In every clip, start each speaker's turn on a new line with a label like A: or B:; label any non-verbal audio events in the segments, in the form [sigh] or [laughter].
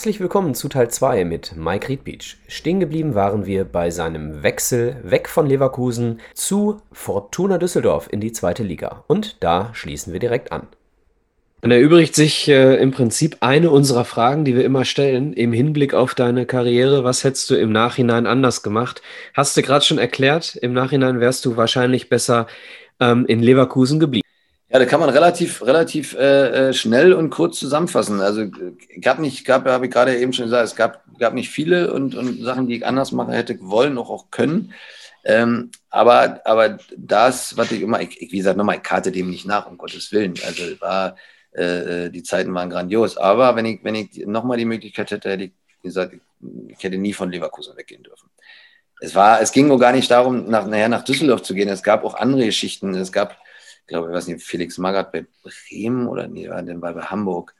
A: Herzlich willkommen zu Teil 2 mit Mike Riedbeach. Stehen geblieben waren wir bei seinem Wechsel weg von Leverkusen zu Fortuna Düsseldorf in die zweite Liga. Und da schließen wir direkt an. Dann erübrigt sich äh, im Prinzip eine unserer Fragen, die wir immer stellen, im Hinblick auf deine Karriere. Was hättest du im Nachhinein anders gemacht? Hast du gerade schon erklärt, im Nachhinein wärst du wahrscheinlich besser ähm, in Leverkusen geblieben.
B: Ja, da kann man relativ, relativ äh, äh, schnell und kurz zusammenfassen. Also gab nicht, gab, habe ich gerade eben schon gesagt, es gab, gab nicht viele und, und Sachen, die ich anders machen hätte wollen, auch, auch können. Ähm, aber, aber das, was ich immer, ich, wie gesagt, nochmal, ich karte dem nicht nach, um Gottes Willen. Also war, äh, äh, die Zeiten waren grandios. Aber wenn ich, wenn ich nochmal die Möglichkeit hätte, hätte ich gesagt, ich hätte nie von Leverkusen weggehen dürfen. Es war, es ging nur gar nicht darum, nach, nachher nach Düsseldorf zu gehen. Es gab auch andere Geschichten. Es gab, glaube, ich weiß nicht, Felix Magath bei Bremen oder nee, war denn bei Hamburg.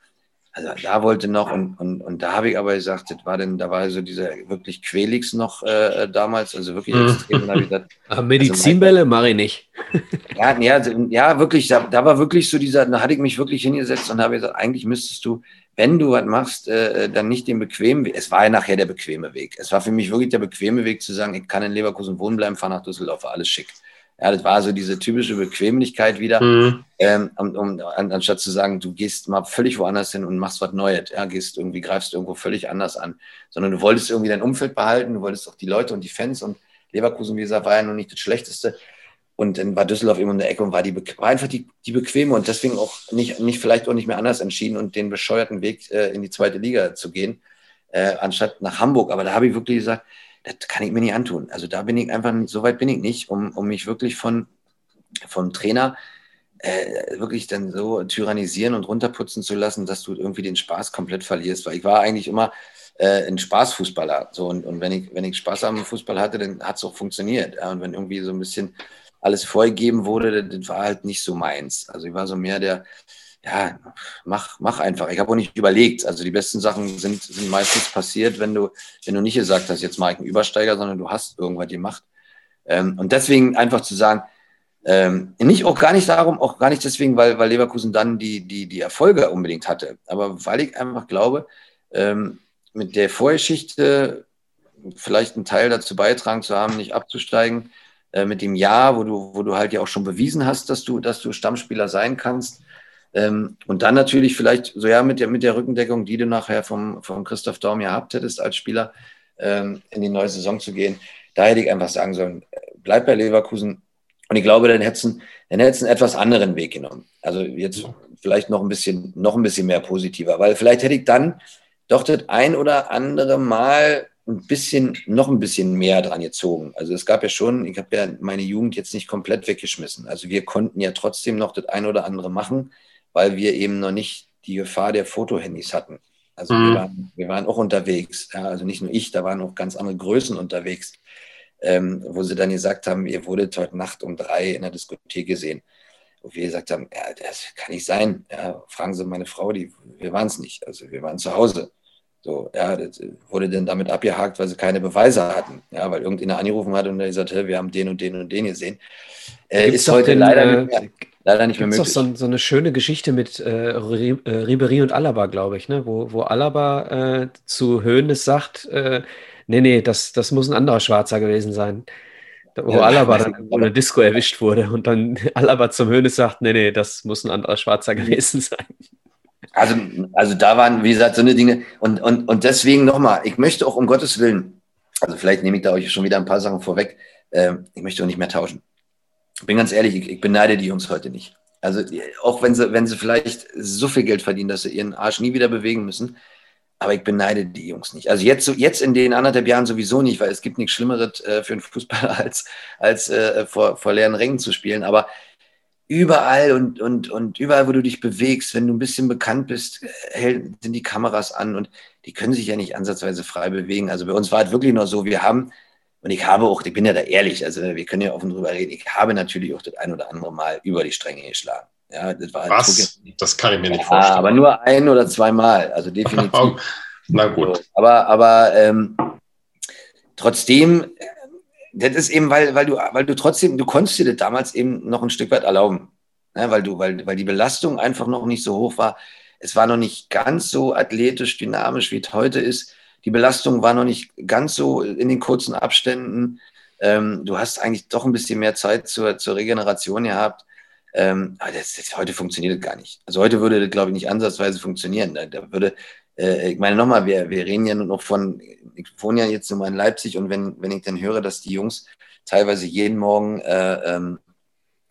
B: Also da wollte noch und, und, und da habe ich aber gesagt, das war denn, da war so dieser wirklich Quelix noch äh, damals, also wirklich mhm. extrem.
A: Da gesagt, [laughs] also Medizinbälle mache ich nicht. [laughs]
B: ja, ja, ja, wirklich, da, da, war wirklich so dieser, da hatte ich mich wirklich hingesetzt und habe gesagt, eigentlich müsstest du, wenn du was machst, äh, dann nicht den bequemen Weg. Es war ja nachher der bequeme Weg. Es war für mich wirklich der bequeme Weg zu sagen, ich kann in Leverkusen wohnen bleiben, fahre nach Düsseldorf, alles schick. Ja, das war so diese typische Bequemlichkeit wieder, mhm. ähm, um, um, an, anstatt zu sagen, du gehst mal völlig woanders hin und machst was Neues, ja, gehst irgendwie, greifst irgendwo völlig anders an, sondern du wolltest irgendwie dein Umfeld behalten, du wolltest auch die Leute und die Fans und Leverkusen, wie gesagt, war ja noch nicht das Schlechteste. Und dann war Düsseldorf eben um der Ecke und war, die, war einfach die, die bequeme und deswegen auch nicht, nicht vielleicht auch nicht mehr anders entschieden und den bescheuerten Weg äh, in die zweite Liga zu gehen, äh, anstatt nach Hamburg. Aber da habe ich wirklich gesagt, das kann ich mir nicht antun. Also da bin ich einfach, so weit bin ich nicht, um, um mich wirklich von, vom Trainer äh, wirklich dann so tyrannisieren und runterputzen zu lassen, dass du irgendwie den Spaß komplett verlierst. Weil ich war eigentlich immer äh, ein Spaßfußballer. So, und, und wenn, ich, wenn ich Spaß am Fußball hatte, dann hat es auch funktioniert. Ja, und wenn irgendwie so ein bisschen alles vorgegeben wurde, das war halt nicht so meins. Also ich war so mehr der, ja, mach, mach einfach. Ich habe auch nicht überlegt. Also die besten Sachen sind, sind meistens passiert, wenn du, wenn du nicht gesagt hast, jetzt mache ich einen Übersteiger, sondern du hast irgendwas gemacht. Ähm, und deswegen einfach zu sagen, ähm, nicht auch gar nicht darum, auch gar nicht deswegen, weil, weil Leverkusen dann die, die, die Erfolge unbedingt hatte, aber weil ich einfach glaube, ähm, mit der Vorgeschichte vielleicht einen Teil dazu beitragen zu haben, nicht abzusteigen, äh, mit dem Jahr, wo du, wo du halt ja auch schon bewiesen hast, dass du, dass du Stammspieler sein kannst, ähm, und dann natürlich vielleicht so ja mit der, mit der Rückendeckung, die du nachher vom, vom Christoph Daum gehabt hättest als Spieler, ähm, in die neue Saison zu gehen. Da hätte ich einfach sagen sollen, bleib bei Leverkusen. Und ich glaube, dann hättest du einen etwas anderen Weg genommen. Also jetzt vielleicht noch ein bisschen, noch ein bisschen mehr positiver, weil vielleicht hätte ich dann doch das ein oder andere Mal ein bisschen, noch ein bisschen mehr dran gezogen. Also es gab ja schon, ich habe ja meine Jugend jetzt nicht komplett weggeschmissen. Also wir konnten ja trotzdem noch das ein oder andere machen weil wir eben noch nicht die Gefahr der Fotohandys hatten. Also mhm. wir, waren, wir waren auch unterwegs, ja, also nicht nur ich, da waren auch ganz andere Größen unterwegs, ähm, wo sie dann gesagt haben, ihr wurdet heute Nacht um drei in der Diskothek gesehen. Wo wir gesagt haben, ja, das kann nicht sein. Ja, fragen Sie meine Frau, die, wir waren es nicht. Also wir waren zu Hause. So, ja, das wurde dann damit abgehakt, weil sie keine Beweise hatten. Ja, weil irgendjemand angerufen hat und der gesagt hat, wir haben den und den und den gesehen.
A: Äh, ist heute den, leider äh, leider nicht mehr möglich. Das ist doch so, eine schöne Geschichte mit äh, äh Ribery und Alaba, glaube ich, ne? wo, wo Alaba äh, zu Hoeneß sagt, äh, nee, nee, das, das muss ein anderer Schwarzer gewesen sein. Wo ja, Alaba dann in der Disco erwischt wurde und dann [laughs] Alaba zum Hoeneß sagt, nee, nee, das muss ein anderer Schwarzer gewesen sein.
B: Also, also da waren, wie gesagt, so eine Dinge. Und, und, und deswegen nochmal, ich möchte auch um Gottes Willen, also vielleicht nehme ich da euch schon wieder ein paar Sachen vorweg, äh, ich möchte auch nicht mehr tauschen bin ganz ehrlich, ich, ich beneide die Jungs heute nicht. Also auch wenn sie, wenn sie vielleicht so viel Geld verdienen, dass sie ihren Arsch nie wieder bewegen müssen, aber ich beneide die Jungs nicht. Also jetzt, jetzt in den anderthalb Jahren sowieso nicht, weil es gibt nichts Schlimmeres äh, für einen Fußballer, [laughs] als, als äh, vor, vor leeren Rängen zu spielen. Aber überall und, und, und überall, wo du dich bewegst, wenn du ein bisschen bekannt bist, äh, sind die Kameras an und die können sich ja nicht ansatzweise frei bewegen. Also bei uns war es wirklich noch so, wir haben und ich habe auch, ich bin ja da ehrlich, also wir können ja offen drüber reden, ich habe natürlich auch das ein oder andere Mal über die Stränge geschlagen. Ja,
C: das, war Was? das kann ich mir nicht
B: ja,
C: vorstellen.
B: Aber nur ein oder zweimal, also [laughs] definitiv.
C: Na gut.
B: Aber aber ähm, trotzdem, das ist eben, weil, weil, du, weil du trotzdem, du konntest dir das damals eben noch ein Stück weit erlauben. Ja, weil, du, weil, weil die Belastung einfach noch nicht so hoch war. Es war noch nicht ganz so athletisch, dynamisch, wie es heute ist. Die Belastung war noch nicht ganz so in den kurzen Abständen. Ähm, du hast eigentlich doch ein bisschen mehr Zeit zur, zur Regeneration gehabt. Ähm, aber das, das, heute funktioniert das gar nicht. Also heute würde das, glaube ich, nicht ansatzweise funktionieren. Da, da würde, äh, ich meine nochmal, wir, wir reden ja nur noch von, ich wohne ja jetzt nur mal in Leipzig und wenn, wenn ich dann höre, dass die Jungs teilweise jeden Morgen äh, ähm,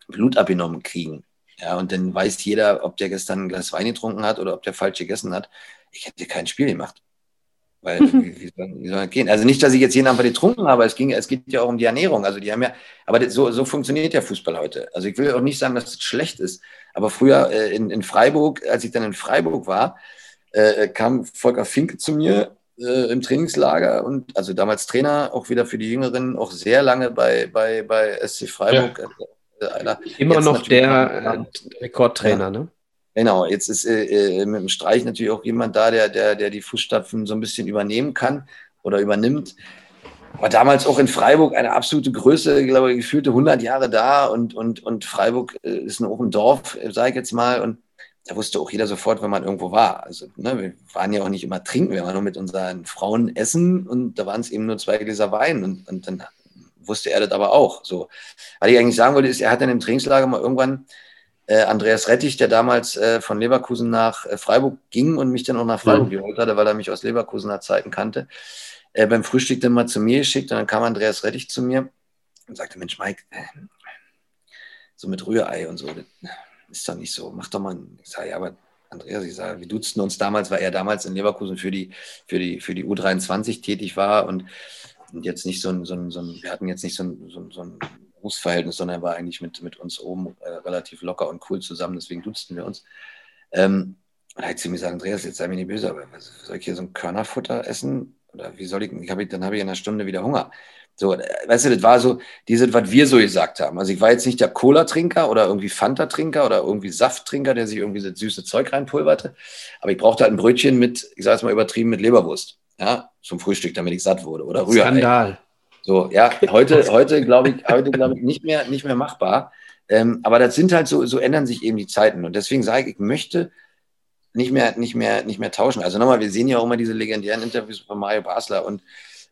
B: Blut abgenommen kriegen, ja, und dann weiß jeder, ob der gestern ein Glas Wein getrunken hat oder ob der falsch gegessen hat. Ich hätte kein Spiel gemacht. Weil, wie, wie, soll, wie, soll, das gehen? Also nicht, dass ich jetzt jeden Abend getrunken habe, es, ging, es geht ja auch um die Ernährung. Also die haben ja, aber so, so funktioniert der Fußball heute. Also ich will auch nicht sagen, dass es das schlecht ist. Aber früher äh, in, in Freiburg, als ich dann in Freiburg war, äh, kam Volker Finke zu mir äh, im Trainingslager und also damals Trainer, auch wieder für die Jüngeren, auch sehr lange bei, bei, bei SC Freiburg. Ja.
A: Äh, einer, Immer noch der äh, Rekordtrainer, ja. ne?
B: Genau, jetzt ist äh, äh, mit dem Streich natürlich auch jemand da, der, der, der die Fußstapfen so ein bisschen übernehmen kann oder übernimmt. War damals auch in Freiburg eine absolute Größe, ich glaube, gefühlte 100 Jahre da und, und, und Freiburg ist auch ein Dorf, sage ich jetzt mal. Und da wusste auch jeder sofort, wenn man irgendwo war. Also ne, wir waren ja auch nicht immer trinken, wir waren nur mit unseren Frauen essen und da waren es eben nur zwei Gläser Wein und, und dann wusste er das aber auch. So. Was ich eigentlich sagen wollte, ist, er hat dann im Trainingslager mal irgendwann äh, Andreas Rettich, der damals äh, von Leverkusen nach äh, Freiburg ging und mich dann auch nach Freiburg mhm. geholt hatte, weil er mich aus Leverkusener Zeiten kannte, äh, beim Frühstück dann mal zu mir geschickt und dann kam Andreas Rettich zu mir und sagte, Mensch, Mike, äh, so mit Rührei und so, das ist doch nicht so, mach doch mal, ich sage, ja, aber Andreas, ich sage, wir dutzten uns damals, weil er damals in Leverkusen für die, für die, für die U23 tätig war und, und jetzt nicht so ein, so ein, so ein, wir hatten jetzt nicht so ein, so ein, so ein Berufsverhältnis, sondern er war eigentlich mit, mit uns oben äh, relativ locker und cool zusammen, deswegen dutzten wir uns. Ähm, da hat sie mir gesagt, Andreas, jetzt sei mir nicht böse, aber soll ich hier so ein Körnerfutter essen? Oder wie soll ich, ich dann habe ich in einer Stunde wieder Hunger. So, äh, weißt du, das war so, dieses, was wir so gesagt haben. Also ich war jetzt nicht der Cola-Trinker oder irgendwie Fanta-Trinker oder irgendwie Safttrinker, der sich irgendwie das süße Zeug reinpulverte. Aber ich brauchte halt ein Brötchen mit, ich sage es mal übertrieben, mit Leberwurst. Ja, zum Frühstück, damit ich satt wurde. Oder Rührei.
A: Skandal.
B: So, ja, heute, heute glaube ich, heute glaube ich nicht mehr, nicht mehr machbar. Ähm, aber das sind halt so, so ändern sich eben die Zeiten. Und deswegen sage ich, ich möchte nicht mehr, nicht mehr, nicht mehr tauschen. Also nochmal, wir sehen ja auch immer diese legendären Interviews von Mario Basler und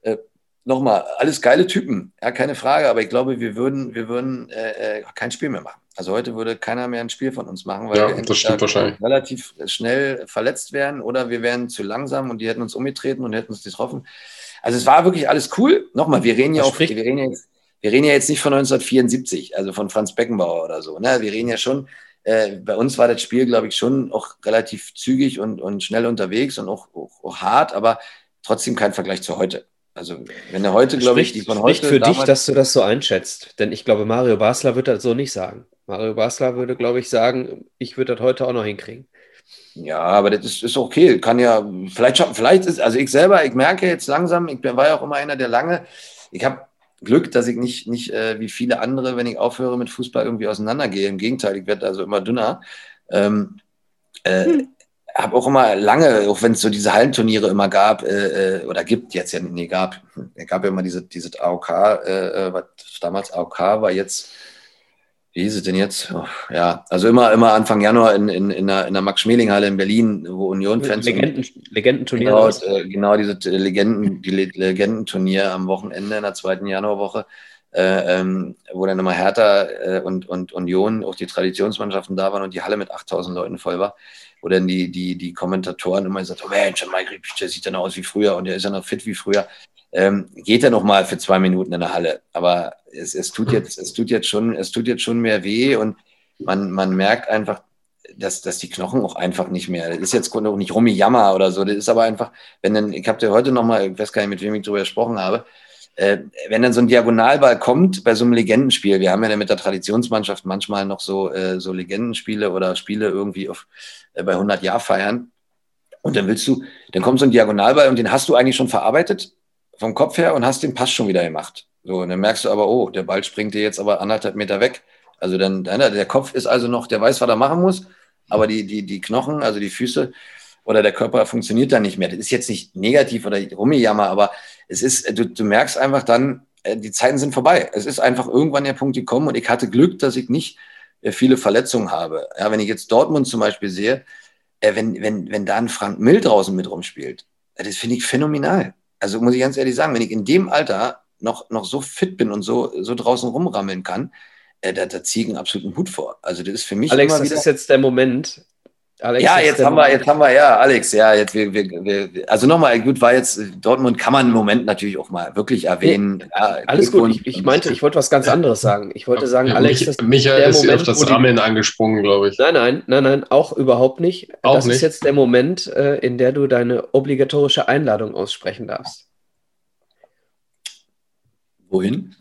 B: äh, nochmal, alles geile Typen, ja, keine Frage, aber ich glaube, wir würden, wir würden äh, äh kein Spiel mehr machen. Also heute würde keiner mehr ein Spiel von uns machen, weil
C: ja, wir
B: relativ schnell verletzt werden oder wir wären zu langsam und die hätten uns umgetreten und hätten uns getroffen. Also es war wirklich alles cool. Nochmal, wir reden ja auch, wir reden ja, jetzt, wir reden ja jetzt nicht von 1974, also von Franz Beckenbauer oder so. Ne? Wir reden ja schon, äh, bei uns war das Spiel, glaube ich, schon auch relativ zügig und, und schnell unterwegs und auch, auch, auch hart, aber trotzdem kein Vergleich zu heute. Also, wenn er heute, glaube ich,
A: die von heute. für dich, dass du das so einschätzt. Denn ich glaube, Mario Basler wird das so nicht sagen. Mario Basler würde, glaube ich, sagen, ich würde das heute auch noch hinkriegen.
B: Ja, aber das ist, ist okay. Kann ja, vielleicht, vielleicht ist, also ich selber, ich merke jetzt langsam, ich war ja auch immer einer, der lange, ich habe Glück, dass ich nicht, nicht äh, wie viele andere, wenn ich aufhöre mit Fußball, irgendwie auseinandergehe. Im Gegenteil, ich werde also immer dünner. Ähm, äh, hm. Habe auch immer lange, auch wenn es so diese Hallenturniere immer gab, äh, äh oder gibt, jetzt ja, nee, gab, es gab ja immer diese, diese AOK, äh, äh, was damals AOK war, jetzt wie hieß es denn jetzt? Oh, ja, also immer, immer Anfang Januar in, in, in der, in der Max-Schmeling-Halle in Berlin, wo Union-Fans.
A: Legenden, Legendenturnier.
B: Genau, äh, genau diese Legenden, die Legendenturnier am Wochenende in der zweiten Januarwoche, äh, ähm, wo dann immer Hertha äh, und, und Union, auch die Traditionsmannschaften da waren und die Halle mit 8000 Leuten voll war, wo dann die, die, die Kommentatoren immer gesagt haben: Mensch, Mike der sieht dann aus wie früher und der ist ja noch fit wie früher ähm, geht er noch mal für zwei Minuten in der Halle. Aber es, es, tut jetzt, es, tut jetzt schon, es tut jetzt schon mehr weh und man, man merkt einfach, dass, dass die Knochen auch einfach nicht mehr, das ist jetzt auch nicht Rummi-Jammer oder so, das ist aber einfach, wenn dann, ich habe dir heute noch mal, ich weiß gar nicht, mit wem ich darüber gesprochen habe, äh, wenn dann so ein Diagonalball kommt bei so einem Legendenspiel, wir haben ja dann mit der Traditionsmannschaft manchmal noch so, äh, so Legendenspiele oder Spiele irgendwie auf, äh, bei 100 Jahr feiern und dann willst du, dann kommt so ein Diagonalball und den hast du eigentlich schon verarbeitet vom Kopf her und hast den Pass schon wieder gemacht. So, und dann merkst du aber, oh, der Ball springt dir jetzt aber anderthalb Meter weg. Also dann, der Kopf ist also noch, der weiß, was er machen muss, aber die, die, die Knochen, also die Füße oder der Körper funktioniert dann nicht mehr. Das ist jetzt nicht negativ oder Rummijammer, aber es ist, du, du merkst einfach dann, äh, die Zeiten sind vorbei. Es ist einfach irgendwann der Punkt gekommen und ich hatte Glück, dass ich nicht äh, viele Verletzungen habe. Ja, wenn ich jetzt Dortmund zum Beispiel sehe, äh, wenn, wenn, wenn da ein Frank Mill draußen mit rumspielt, das finde ich phänomenal. Also muss ich ganz ehrlich sagen, wenn ich in dem Alter noch, noch so fit bin und so, so draußen rumrammeln kann, äh, da, da ziehe ich einen absoluten Hut vor. Also das ist für mich
A: Alex, das
B: wieder...
A: ist jetzt der Moment.
B: Alex, ja, jetzt haben wir, jetzt haben wir, ja, Alex, ja, jetzt wir, wir, wir also nochmal, gut, war jetzt Dortmund kann man im Moment natürlich auch mal wirklich erwähnen.
A: Ja, alles gut. Ich, ich, meinte, ich wollte was ganz anderes sagen. Ich wollte sagen, Alex,
C: das Michael ist Moment, auf das Rammeln angesprungen, glaube ich.
A: Nein, nein, nein, nein, auch überhaupt nicht. Auch das nicht. ist jetzt der Moment, äh, in der du deine obligatorische Einladung aussprechen darfst.
B: Wohin?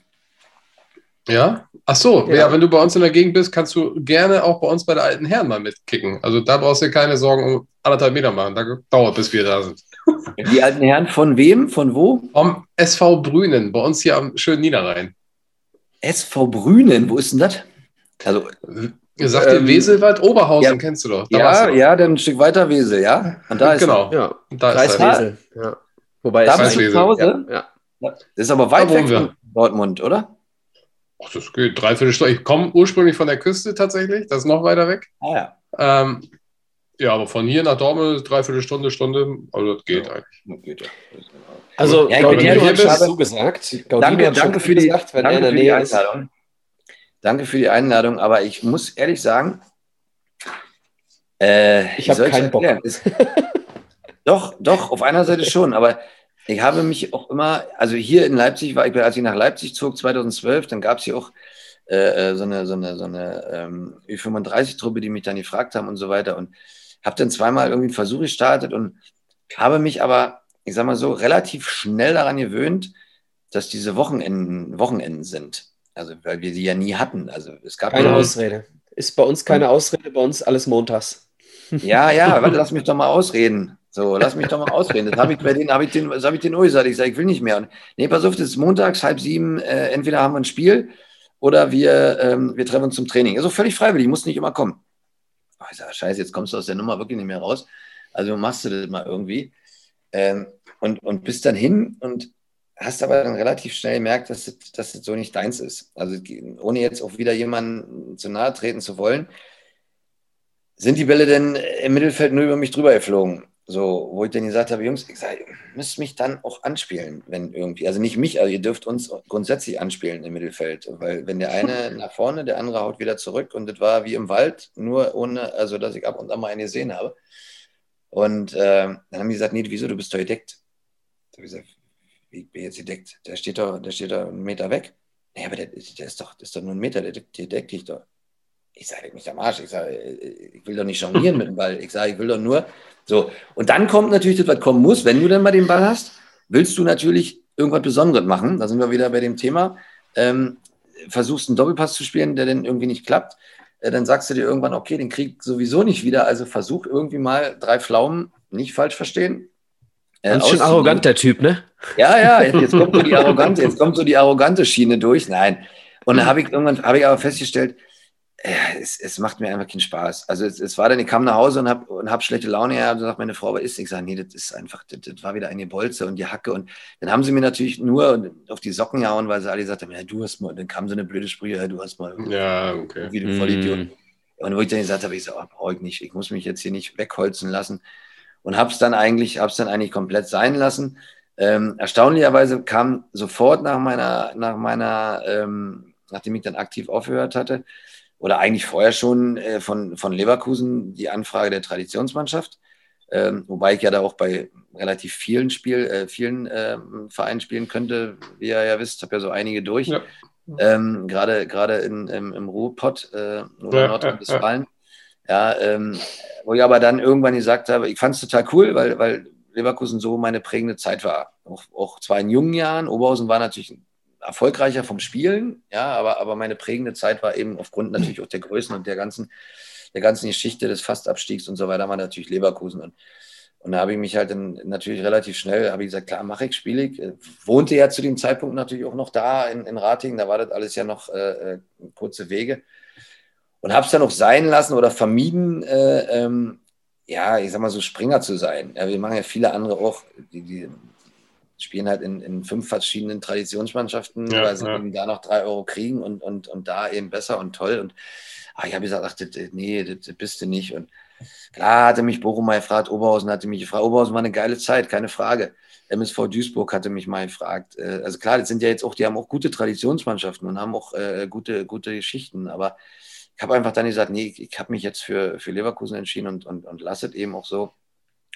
C: Ja? Ach so, ja. ja. wenn du bei uns in der Gegend bist, kannst du gerne auch bei uns bei der alten Herren mal mitkicken. Also da brauchst du dir keine Sorgen um anderthalb Meter machen. Da dauert, bis wir da sind. [laughs]
B: Die alten Herren von wem? Von wo?
C: Vom SV Brünen, bei uns hier am schönen Niederrhein.
B: SV Brünen, wo ist denn das? Also,
C: Sagt ähm, dir Weselwald, Oberhausen ja, kennst du doch.
B: Da ja, ja, dann ein Stück weiter Wesel, ja.
C: Und da ist
A: genau. Ja, da Kreis ist Wesel. Ja.
B: Wobei da bist du zu Hause? Ja. ja. Das ist aber weit weg von Dortmund, oder?
C: Ach, das geht. Dreiviertel Stunde. Ich komme ursprünglich von der Küste tatsächlich. Das ist noch weiter weg.
B: Ah, ja.
C: Ähm, ja, aber von hier nach Dortmund dreiviertel Stunde, Stunde. Also das geht ja. eigentlich. Das geht ja.
A: Also, ja, Gaudino hat schon zugesagt.
B: danke, danke für die, gesagt, danke für die Einladung. Danke für die Einladung, aber ich muss ehrlich sagen,
A: äh, ich habe keinen Bock.
B: Ist, [laughs] doch, doch, auf einer Seite schon, aber ich habe mich auch immer, also hier in Leipzig war ich, als ich nach Leipzig zog 2012, dann gab es hier auch äh, äh, so eine, so eine, so eine ähm, Ü35-Truppe, die mich dann gefragt haben und so weiter. Und habe dann zweimal irgendwie einen Versuch gestartet und habe mich aber, ich sag mal so, relativ schnell daran gewöhnt, dass diese Wochenenden, Wochenenden sind. Also, weil wir sie ja nie hatten. Also, es gab
A: keine Ausrede. Ist bei uns keine Ausrede, bei uns alles montags.
B: Ja, ja, warte, lass mich doch mal ausreden. So, lass mich doch mal ausreden. Das habe ich bei denen, habe ich den, das habe ich den auch gesagt. Ich sage, ich will nicht mehr. Und, nee, pass auf, das ist montags, halb sieben. Äh, entweder haben wir ein Spiel oder wir, ähm, wir treffen uns zum Training. Also völlig freiwillig, muss nicht immer kommen. Oh, ich sage, scheiße, jetzt kommst du aus der Nummer wirklich nicht mehr raus. Also machst du das mal irgendwie. Ähm, und, und bist dann hin und hast aber dann relativ schnell gemerkt, dass das, dass das so nicht deins ist. Also ohne jetzt auch wieder jemanden zu nahe treten zu wollen, sind die Bälle denn im Mittelfeld nur über mich drüber geflogen. So, wo ich dann gesagt habe, Jungs, ich sage, ihr müsst mich dann auch anspielen, wenn irgendwie, also nicht mich, also ihr dürft uns grundsätzlich anspielen im Mittelfeld, weil wenn der eine [laughs] nach vorne, der andere haut wieder zurück und das war wie im Wald, nur ohne, also dass ich ab und an mal einen gesehen habe. Und äh, dann haben die gesagt, nee, wieso, du bist doch gedeckt. Da habe ich gesagt, wie bin jetzt gedeckt? Der steht doch, der steht doch einen Meter weg. Nee, aber der, der, ist doch, der ist doch nur ein Meter, der, der deckt dich doch. Ich sage mich am Arsch. Ich sage, ich will doch nicht jonglieren mit dem Ball. Ich sage, ich will doch nur. So. Und dann kommt natürlich das, was kommen muss. Wenn du dann mal den Ball hast, willst du natürlich irgendwas Besonderes machen. Da sind wir wieder bei dem Thema. Ähm, versuchst einen Doppelpass zu spielen, der dann irgendwie nicht klappt. Äh, dann sagst du dir irgendwann, okay, den krieg ich sowieso nicht wieder. Also versuch irgendwie mal drei Pflaumen, nicht falsch verstehen.
A: Äh, Ganz schön arrogant, der Typ, ne?
B: Ja, ja, jetzt, jetzt, kommt so die [laughs] arrogante, jetzt kommt so die arrogante Schiene durch. Nein. Und dann habe ich irgendwann, habe ich aber festgestellt, es, es, macht mir einfach keinen Spaß. Also es, es war dann, ich kam nach Hause und habe und hab schlechte Laune gehabt und sagt meine Frau, was ist? Ich sage, nee, das ist einfach, das, das, war wieder eine Bolze und die Hacke. Und dann haben sie mir natürlich nur auf die Socken gehauen, weil sie alle gesagt haben, ja, du hast mal, dann kam so eine blöde Sprüche, ja, du hast mal
C: ja, okay.
B: wie du Vollidiot. Mm. Und wo ich dann gesagt habe, ich sage, so, oh, brauche ich nicht, ich muss mich jetzt hier nicht wegholzen lassen. Und habe es dann eigentlich, habe es dann eigentlich komplett sein lassen. Ähm, erstaunlicherweise kam sofort nach meiner, nach meiner, ähm, nachdem ich dann aktiv aufgehört hatte, oder eigentlich vorher schon äh, von, von Leverkusen die Anfrage der Traditionsmannschaft, ähm, wobei ich ja da auch bei relativ vielen Spiel, äh, vielen äh, Vereinen spielen könnte, wie ihr ja wisst, habe ja so einige durch. Ja. Ähm, gerade gerade im, im Ruhrpott äh, oder ja, Nordrhein-Westfalen. Ja, ja ähm, wo ich aber dann irgendwann gesagt habe, ich fand es total cool, weil, weil Leverkusen so meine prägende Zeit war. Auch, auch zwar in jungen Jahren. Oberhausen war natürlich ein erfolgreicher vom Spielen, ja, aber, aber meine prägende Zeit war eben aufgrund natürlich auch der Größen und der ganzen, der ganzen Geschichte des Fastabstiegs und so weiter, war natürlich Leverkusen. Und, und da habe ich mich halt dann natürlich relativ schnell, habe ich gesagt, klar, mache ich, spiele ich. Wohnte ja zu dem Zeitpunkt natürlich auch noch da in, in Ratingen, da war das alles ja noch äh, äh kurze Wege. Und habe es dann auch sein lassen oder vermieden, äh, ähm, ja, ich sag mal so Springer zu sein. Ja, wir machen ja viele andere auch, die, die spielen halt in, in fünf verschiedenen Traditionsmannschaften, ja, weil sie ja. eben da noch drei Euro kriegen und, und, und da eben besser und toll. Und Ah, ich habe gesagt, ach, das, nee, das, das, bist du nicht. Und klar hatte mich Bochum mal gefragt, Oberhausen hatte mich gefragt. Oberhausen war eine geile Zeit, keine Frage. MSV Duisburg hatte mich mal gefragt. Äh, also klar, das sind ja jetzt auch, die haben auch gute Traditionsmannschaften und haben auch äh, gute, gute Geschichten. Aber ich habe einfach dann gesagt, nee, ich habe mich jetzt für, für Leverkusen entschieden und, und, und lasse es eben auch so.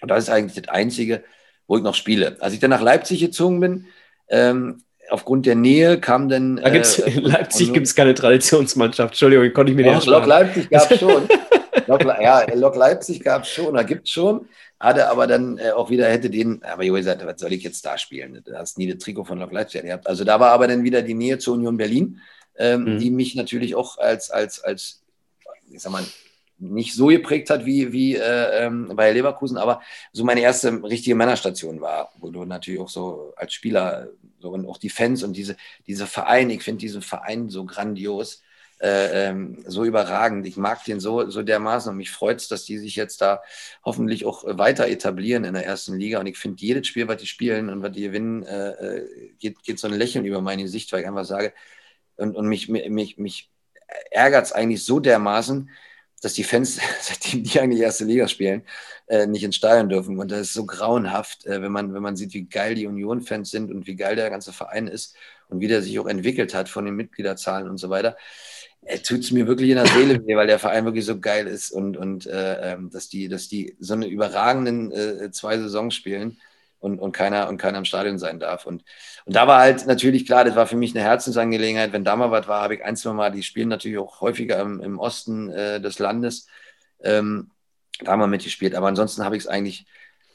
B: Und das ist eigentlich das Einzige, wo ich noch spiele. Als ich dann nach Leipzig gezogen bin, ähm, aufgrund der Nähe kam dann.
A: Da gibt's, äh, [laughs] in Leipzig gibt es keine Traditionsmannschaft. Entschuldigung, konnte ich mir
B: nicht Lok Leipzig gab es [laughs] schon. Lok, ja, Lok Leipzig gab es schon, da gibt es schon. Hatte aber dann äh, auch wieder, hätte den, aber Jo gesagt, was soll ich jetzt da spielen? Du hast nie das Trikot von Lok Leipzig gehabt. Also da war aber dann wieder die Nähe zur Union Berlin, ähm, mhm. die mich natürlich auch als, als, als, ich sag mal, nicht so geprägt hat wie, wie äh, ähm, bei Leverkusen, aber so meine erste richtige Männerstation war, wo du natürlich auch so als Spieler so, und auch die Fans und diese, diese Verein, ich finde diesen Verein so grandios, äh, ähm, so überragend. Ich mag den so, so dermaßen und mich freut es, dass die sich jetzt da hoffentlich auch weiter etablieren in der ersten Liga. Und ich finde, jedes Spiel, was die spielen und was die gewinnen, äh, äh geht, geht so ein Lächeln über meine Gesicht, weil ich einfach sage, und, und mich, mich, mich ärgert es eigentlich so dermaßen, dass die Fans, [laughs] seitdem die eigentlich erste Liga spielen, äh, nicht ins Stadion dürfen. Und das ist so grauenhaft, äh, wenn, man, wenn man sieht, wie geil die Union-Fans sind und wie geil der ganze Verein ist und wie der sich auch entwickelt hat von den Mitgliederzahlen und so weiter. Äh, Tut es mir wirklich in der Seele weh, weil der Verein wirklich so geil ist und, und äh, ähm, dass, die, dass die so eine überragenden äh, zwei Saisons spielen und, und, keiner, und keiner im Stadion sein darf. Und, und da war halt natürlich klar, das war für mich eine Herzensangelegenheit. Wenn da mal was war, habe ich ein, zwei Mal, die spielen natürlich auch häufiger im, im Osten äh, des Landes, ähm, da mal mitgespielt. Aber ansonsten habe ich es eigentlich,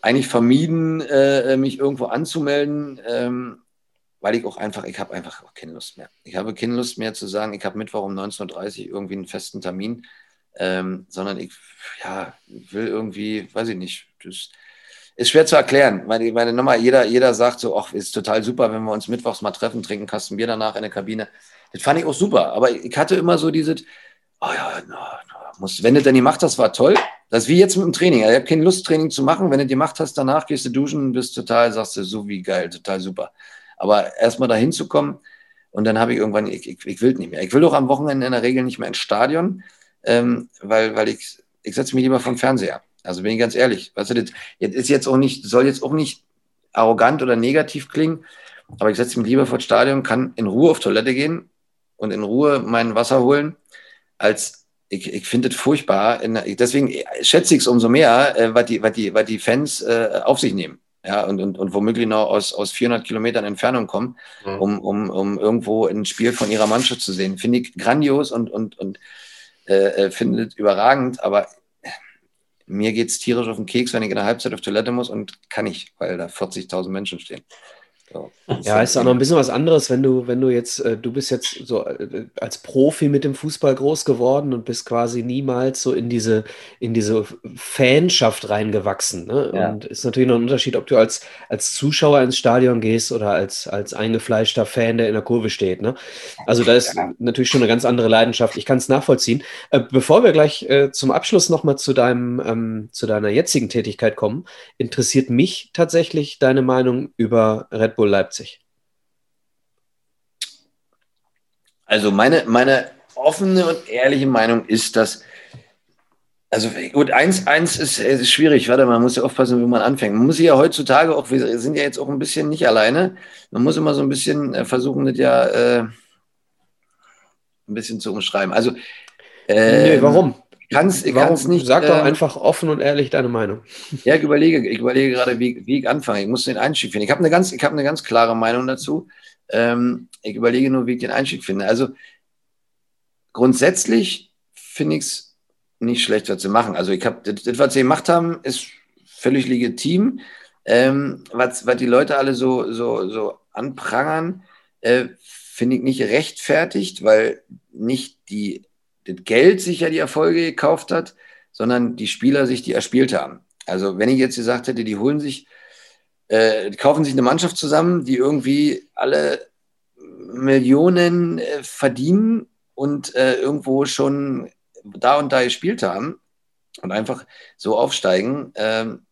B: eigentlich vermieden, äh, mich irgendwo anzumelden, ähm, weil ich auch einfach, ich habe einfach auch keine Lust mehr. Ich habe keine Lust mehr zu sagen, ich habe Mittwoch um 19.30 Uhr irgendwie einen festen Termin, ähm, sondern ich, ja, will irgendwie, weiß ich nicht, das ist schwer zu erklären. Meine, meine Nummer, jeder, jeder sagt so, ach, ist total super, wenn wir uns mittwochs mal treffen, trinken Kasten Bier danach in der Kabine. Das fand ich auch super. Aber ich hatte immer so dieses, oh ja, no, no, muss, wenn du dann gemacht hast, war toll. Das ist wie jetzt mit dem Training. Ich habe keine Lust, Training zu machen. Wenn du gemacht hast, danach gehst du duschen, bist total, sagst du, so wie geil, total super. Aber erstmal dahin zu kommen und dann habe ich irgendwann, ich, ich, ich will nicht mehr. Ich will doch am Wochenende in der Regel nicht mehr ins Stadion, ähm, weil, weil ich, ich setze mich lieber vom Fernseher. Also bin ich ganz ehrlich. Weißt du, das ist jetzt auch nicht, soll jetzt auch nicht arrogant oder negativ klingen, aber ich setze mich lieber vor das Stadion, kann in Ruhe auf Toilette gehen und in Ruhe mein Wasser holen, als ich, ich finde es furchtbar. Deswegen schätze ich es umso mehr, äh, was, die, was, die, was die Fans äh, auf sich nehmen. Ja, und, und, und womöglich noch aus, aus 400 Kilometern Entfernung kommen, mhm. um, um, um irgendwo ein Spiel von ihrer Mannschaft zu sehen. Finde ich grandios und, und, und äh, äh finde überragend, aber mir geht es tierisch auf den Keks, wenn ich in der Halbzeit auf Toilette muss und kann ich, weil da 40.000 Menschen stehen.
A: Ja, ist auch noch ein bisschen was anderes, wenn du, wenn du jetzt, äh, du bist jetzt so äh, als Profi mit dem Fußball groß geworden und bist quasi niemals so in diese, in diese Fanschaft reingewachsen. Ne? Ja. Und ist natürlich noch ein Unterschied, ob du als, als Zuschauer ins Stadion gehst oder als, als eingefleischter Fan, der in der Kurve steht. Ne? Also da ist ja. natürlich schon eine ganz andere Leidenschaft. Ich kann es nachvollziehen. Äh, bevor wir gleich zum Abschluss nochmal zu deinem, ähm, zu deiner jetzigen Tätigkeit kommen, interessiert mich tatsächlich deine Meinung über Red Bull Leipzig?
B: Also meine, meine offene und ehrliche Meinung ist, dass, also gut, eins, eins ist, ist schwierig, warte, man muss ja aufpassen, wie man anfängt. Man muss ja heutzutage auch, wir sind ja jetzt auch ein bisschen nicht alleine, man muss immer so ein bisschen äh, versuchen, das ja äh, ein bisschen zu umschreiben. Also,
A: äh, nee, warum?
B: Kann's, ich Warum, kann's nicht.
A: Sag doch äh, einfach offen und ehrlich deine Meinung.
B: Ja, ich überlege, ich überlege gerade, wie, wie ich anfange. Ich muss den Einstieg finden. Ich habe eine ganz, ich habe eine ganz klare Meinung dazu. Ähm, ich überlege nur, wie ich den Einstieg finde. Also grundsätzlich finde ich es nicht schlecht, was sie machen. Also ich habe, das, das, was sie gemacht haben, ist völlig legitim. Ähm, was, was die Leute alle so, so, so anprangern, äh, finde ich nicht rechtfertigt, weil nicht die das Geld sich ja die Erfolge gekauft hat, sondern die Spieler sich die erspielt haben. Also wenn ich jetzt gesagt hätte, die holen sich, äh, kaufen sich eine Mannschaft zusammen, die irgendwie alle Millionen äh, verdienen und äh, irgendwo schon da und da gespielt haben und einfach so aufsteigen, ähm,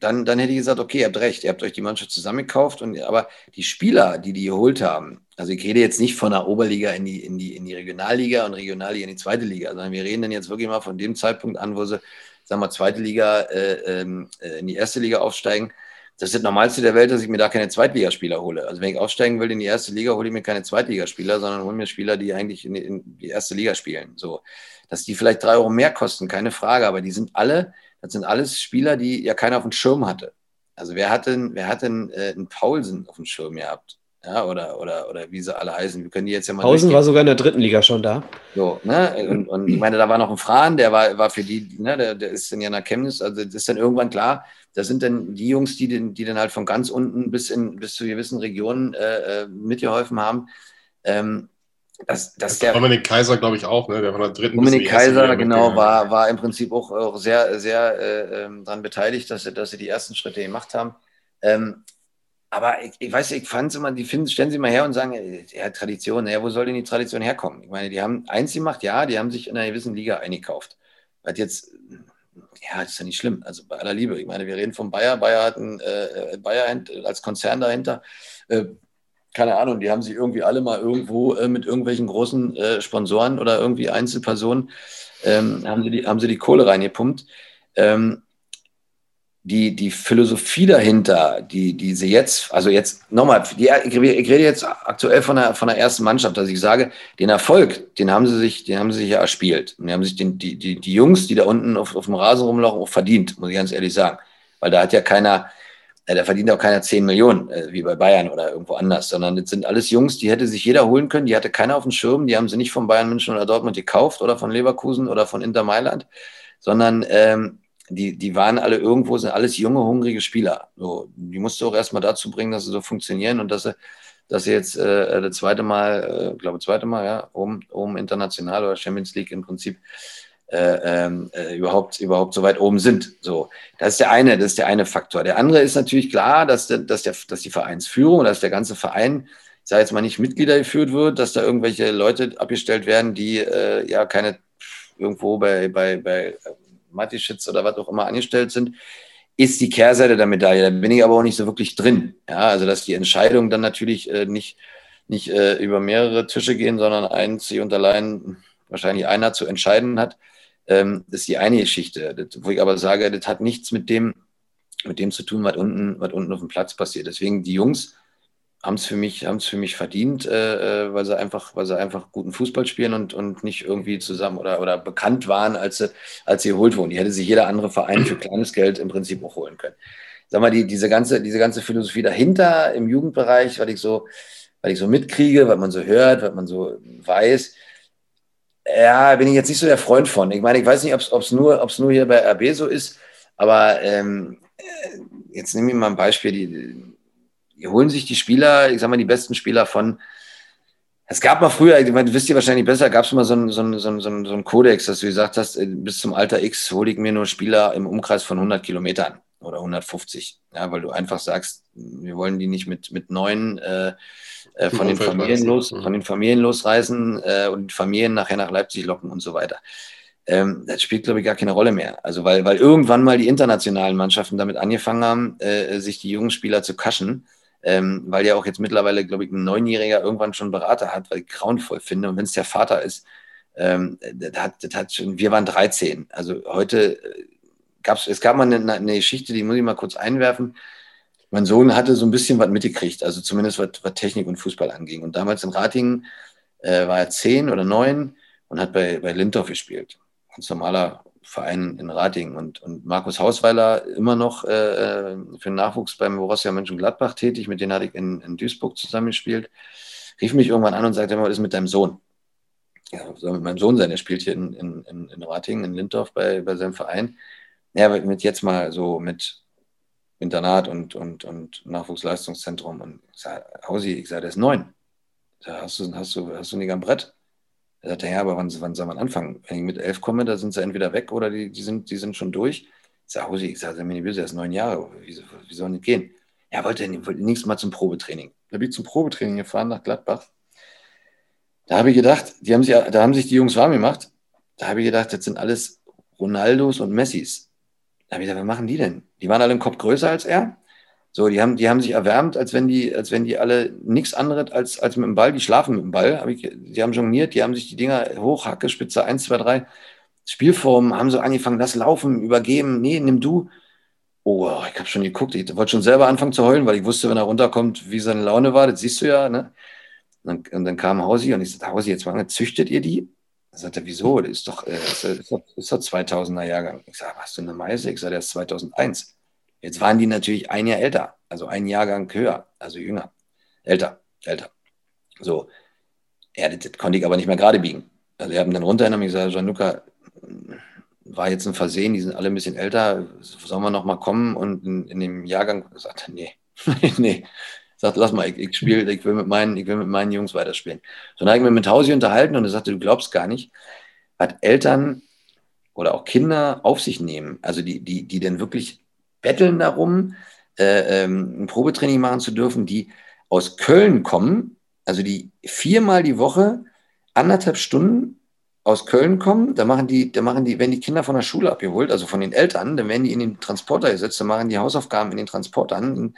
B: dann, dann hätte ich gesagt, okay, ihr habt recht, ihr habt euch die Mannschaft zusammengekauft, und, aber die Spieler, die die geholt haben, Also ich rede jetzt nicht von der Oberliga in die, in die, in die Regionalliga und Regionalliga in die zweite Liga, sondern wir reden dann jetzt wirklich mal von dem Zeitpunkt an, wo sie, sagen wir, zweite Liga äh, ähm, äh, in die erste Liga aufsteigen. Das ist das Normalste der Welt, dass ich mir da keine Zweitligaspieler hole. Also wenn ich aufsteigen will in die erste Liga, hole ich mir keine Zweitligaspieler, sondern hole mir Spieler, die eigentlich in die, in die erste Liga spielen. So, dass die vielleicht drei Euro mehr kosten, keine Frage, aber die sind alle, das sind alles Spieler, die ja keiner auf dem Schirm hatte. Also wer hat denn, wer hat denn äh, einen Paulsen auf dem Schirm gehabt? Ja, oder, oder, oder wie sie alle heißen. Wir können die jetzt ja mal.
A: Pausen war sogar in der dritten Liga schon da.
B: So, ne? Und, und ich meine, da war noch ein Fran, der war, war für die, ne, der, der ist dann ja nach Chemnitz, also das ist dann irgendwann klar, das sind dann die Jungs, die, den, die dann halt von ganz unten bis, in, bis zu gewissen Regionen äh, äh mitgeholfen haben. Ähm, dass, dass der,
C: Dominik Kaiser, glaube ich, auch, ne? der von der dritten
B: Dominik Kaiser, genau, war, war im Prinzip auch, auch sehr, sehr äh, ähm, daran beteiligt, dass sie, dass sie die ersten Schritte gemacht haben. Ähm, aber ich, ich weiß, ich fand es immer, die finden, stellen sie mal her und sagen, ja, Tradition, ja, wo soll denn die Tradition herkommen? Ich meine, die haben eins gemacht, ja, die haben sich in einer gewissen Liga eingekauft. Was jetzt, ja, das ist ja nicht schlimm. Also bei aller Liebe. Ich meine, wir reden von Bayer. Bayer hat einen äh, Bayer als Konzern dahinter. Äh, keine Ahnung, die haben sich irgendwie alle mal irgendwo äh, mit irgendwelchen großen äh, Sponsoren oder irgendwie Einzelpersonen, ähm, haben, sie die, haben sie die Kohle reingepumpt. Ähm, die, die Philosophie dahinter, die, die sie jetzt, also jetzt nochmal, die, ich rede jetzt aktuell von der, von der ersten Mannschaft, dass ich sage, den Erfolg, den haben sie sich, den haben sie sich ja erspielt. Und die haben sich den, die, die, die Jungs, die da unten auf, auf dem Rasen rumlaufen, auch verdient, muss ich ganz ehrlich sagen. Weil da hat ja keiner, äh, da verdient auch keiner 10 Millionen, äh, wie bei Bayern oder irgendwo anders, sondern das sind alles Jungs, die hätte sich jeder holen können, die hatte keiner auf dem Schirm, die haben sie nicht von Bayern München oder Dortmund gekauft oder von Leverkusen oder von Inter Mailand, sondern ähm, die, die waren alle irgendwo, sind alles junge, hungrige Spieler. So, die musst du auch erstmal dazu bringen, dass sie so funktionieren und dass sie, dass sie jetzt äh, das zweite Mal, äh, glaube zweite Mal, ja, oben, oben international oder Champions League im Prinzip äh, ähm, äh, überhaupt, überhaupt so weit oben sind. So, das ist der eine, das ist der eine Faktor. Der andere ist natürlich klar, dass, der, dass, der, dass die Vereinsführung, dass der ganze Verein, ich sage jetzt mal nicht Mitglieder geführt wird, dass da irgendwelche Leute abgestellt werden, die äh, ja keine irgendwo bei, bei, bei Matischitz oder was auch immer angestellt sind, ist die Kehrseite der Medaille. Da bin ich aber auch nicht so wirklich drin. Ja, also dass die Entscheidungen dann natürlich äh, nicht, nicht äh, über mehrere Tische gehen, sondern einzig und allein wahrscheinlich einer zu entscheiden hat, ähm, ist die eine Geschichte. Das, wo ich aber sage, das hat nichts mit dem, mit dem zu tun, was unten, was unten auf dem Platz passiert. Deswegen die Jungs haben es für mich, haben für mich verdient, äh, äh, weil sie einfach, weil sie einfach guten Fußball spielen und, und nicht irgendwie zusammen oder, oder bekannt waren, als sie, als sie geholt wurden. Die hätte sich jeder andere Verein für kleines Geld im Prinzip auch holen können. Sag mal, die, diese ganze, diese ganze Philosophie dahinter im Jugendbereich, weil ich so, weil ich so mitkriege, was man so hört, was man so weiß, ja, bin ich jetzt nicht so der Freund von. Ich meine, ich weiß nicht, ob es nur, ob's nur hier bei RB so ist, aber ähm, äh, jetzt nehme ich mal ein Beispiel, die, die holen sich die Spieler, ich sag mal, die besten Spieler von. Es gab mal früher, ich meine, wisst ihr wahrscheinlich besser, gab es mal so einen so einen, so einen, so einen Kodex, dass du gesagt hast, äh, bis zum Alter X hole ich mir nur Spieler im Umkreis von 100 Kilometern oder 150. Ja, weil du einfach sagst, wir wollen die nicht mit, mit neuen äh, äh, von, den Familien los, von den Familien losreißen äh, und Familien nachher nach Leipzig locken und so weiter. Ähm, das spielt, glaube ich, gar keine Rolle mehr. Also, weil, weil irgendwann mal die internationalen Mannschaften damit angefangen haben, äh, sich die jungen Spieler zu kaschen ähm, weil ja auch jetzt mittlerweile, glaube ich, ein Neunjähriger irgendwann schon Berater hat, weil ich grauenvoll finde. Und wenn es der Vater ist, ähm, das hat, das hat schon, wir waren 13. Also heute äh, gab es, es gab mal eine, eine, Geschichte, die muss ich mal kurz einwerfen. Mein Sohn hatte so ein bisschen was mitgekriegt, also zumindest was, was Technik und Fußball anging. Und damals in Ratingen äh, war er zehn oder neun und hat bei, bei Lindorf gespielt. Ganz normaler Verein in Ratingen. Und, und Markus Hausweiler immer noch äh, äh, für den Nachwuchs beim Borussia Mönchengladbach tätig, mit denen hatte ich in, in Duisburg zusammengespielt, rief mich irgendwann an und sagte, was ist mit deinem Sohn? Ja, soll mit meinem Sohn sein, der spielt hier in, in, in, in Ratingen, in Lindorf bei, bei seinem Verein. Ja, mit jetzt mal so mit Internat und, und, und Nachwuchsleistungszentrum. Und ich sage, Hausi, ich sage, der ist neun. Sag, hast, du, hast, du, hast du nicht am Brett? Er sagte, ja, aber wann, wann soll man anfangen? Wenn ich mit elf komme, da sind sie entweder weg oder die, die, sind, die sind schon durch. Ich sage, Husi, ich sage, mir böse, er ist neun Jahre, wie, wie soll das gehen? Er wollte, wollte nächstes Mal zum Probetraining. Da bin ich zum Probetraining gefahren nach Gladbach. Da habe ich gedacht, die haben sich, da haben sich die Jungs warm gemacht. Da habe ich gedacht, das sind alles Ronaldos und Messis. Da habe ich gedacht, was machen die denn? Die waren alle im Kopf größer als er. So, die haben, die haben sich erwärmt, als wenn die, als wenn die alle nichts anderes als, als mit dem Ball, die schlafen mit dem Ball. Die haben jongliert, die haben sich die Dinger hoch, Hacke, Spitze 1, 2, 3. Spielformen haben so angefangen, das Laufen, übergeben, nee, nimm du. Oh, ich habe schon geguckt, ich wollte schon selber anfangen zu heulen, weil ich wusste, wenn er runterkommt, wie seine Laune war, das siehst du ja, ne? Und dann, und dann kam Hausi und ich sagte, Hausi, jetzt mal, züchtet ihr die? Er wieso? Das ist doch, äh, ist, doch, ist doch 2000er Jahrgang. Ich sage, hast du eine Meise? Ich sage, der ist 2001. Jetzt waren die natürlich ein Jahr älter, also ein Jahrgang höher, also jünger. Älter, älter. So. Ja, das, das konnte ich aber nicht mehr gerade biegen. Also, wir haben dann runter und gesagt, Gianluca, war jetzt ein Versehen, die sind alle ein bisschen älter, sollen wir noch mal kommen? Und in, in dem Jahrgang sagt er, nee, [laughs] nee. Sagt, lass mal, ich, ich spiele, ich will mit meinen, ich will mit meinen Jungs weiterspielen. So dann habe ich mich mit Hausi unterhalten und er sagte, du glaubst gar nicht, was Eltern oder auch Kinder auf sich nehmen, also die, die, die denn wirklich betteln darum, äh, ähm, ein Probetraining machen zu dürfen, die aus Köln kommen, also die viermal die Woche anderthalb Stunden aus Köln kommen, da machen die, da machen die, wenn die Kinder von der Schule abgeholt, also von den Eltern, dann werden die in den Transporter gesetzt, dann machen die Hausaufgaben in den Transportern,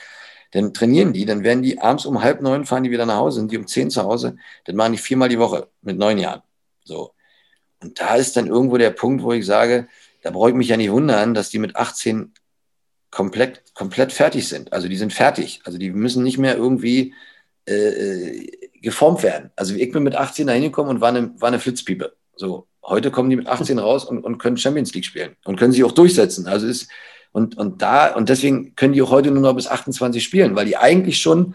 B: dann trainieren die, dann werden die abends um halb neun fahren die wieder nach Hause, sind die um zehn zu Hause, dann machen die viermal die Woche mit neun Jahren. So. Und da ist dann irgendwo der Punkt, wo ich sage, da brauche ich mich ja nicht wundern, dass die mit 18 komplett, komplett fertig sind. Also die sind fertig. Also die müssen nicht mehr irgendwie äh, äh geformt werden. Also ich bin mit 18 da hingekommen und war eine, war eine Flitzpiepe. So, heute kommen die mit 18 raus und, und können Champions League spielen und können sich auch durchsetzen. Also ist, und, und da, und deswegen können die auch heute nur noch bis 28 spielen, weil die eigentlich schon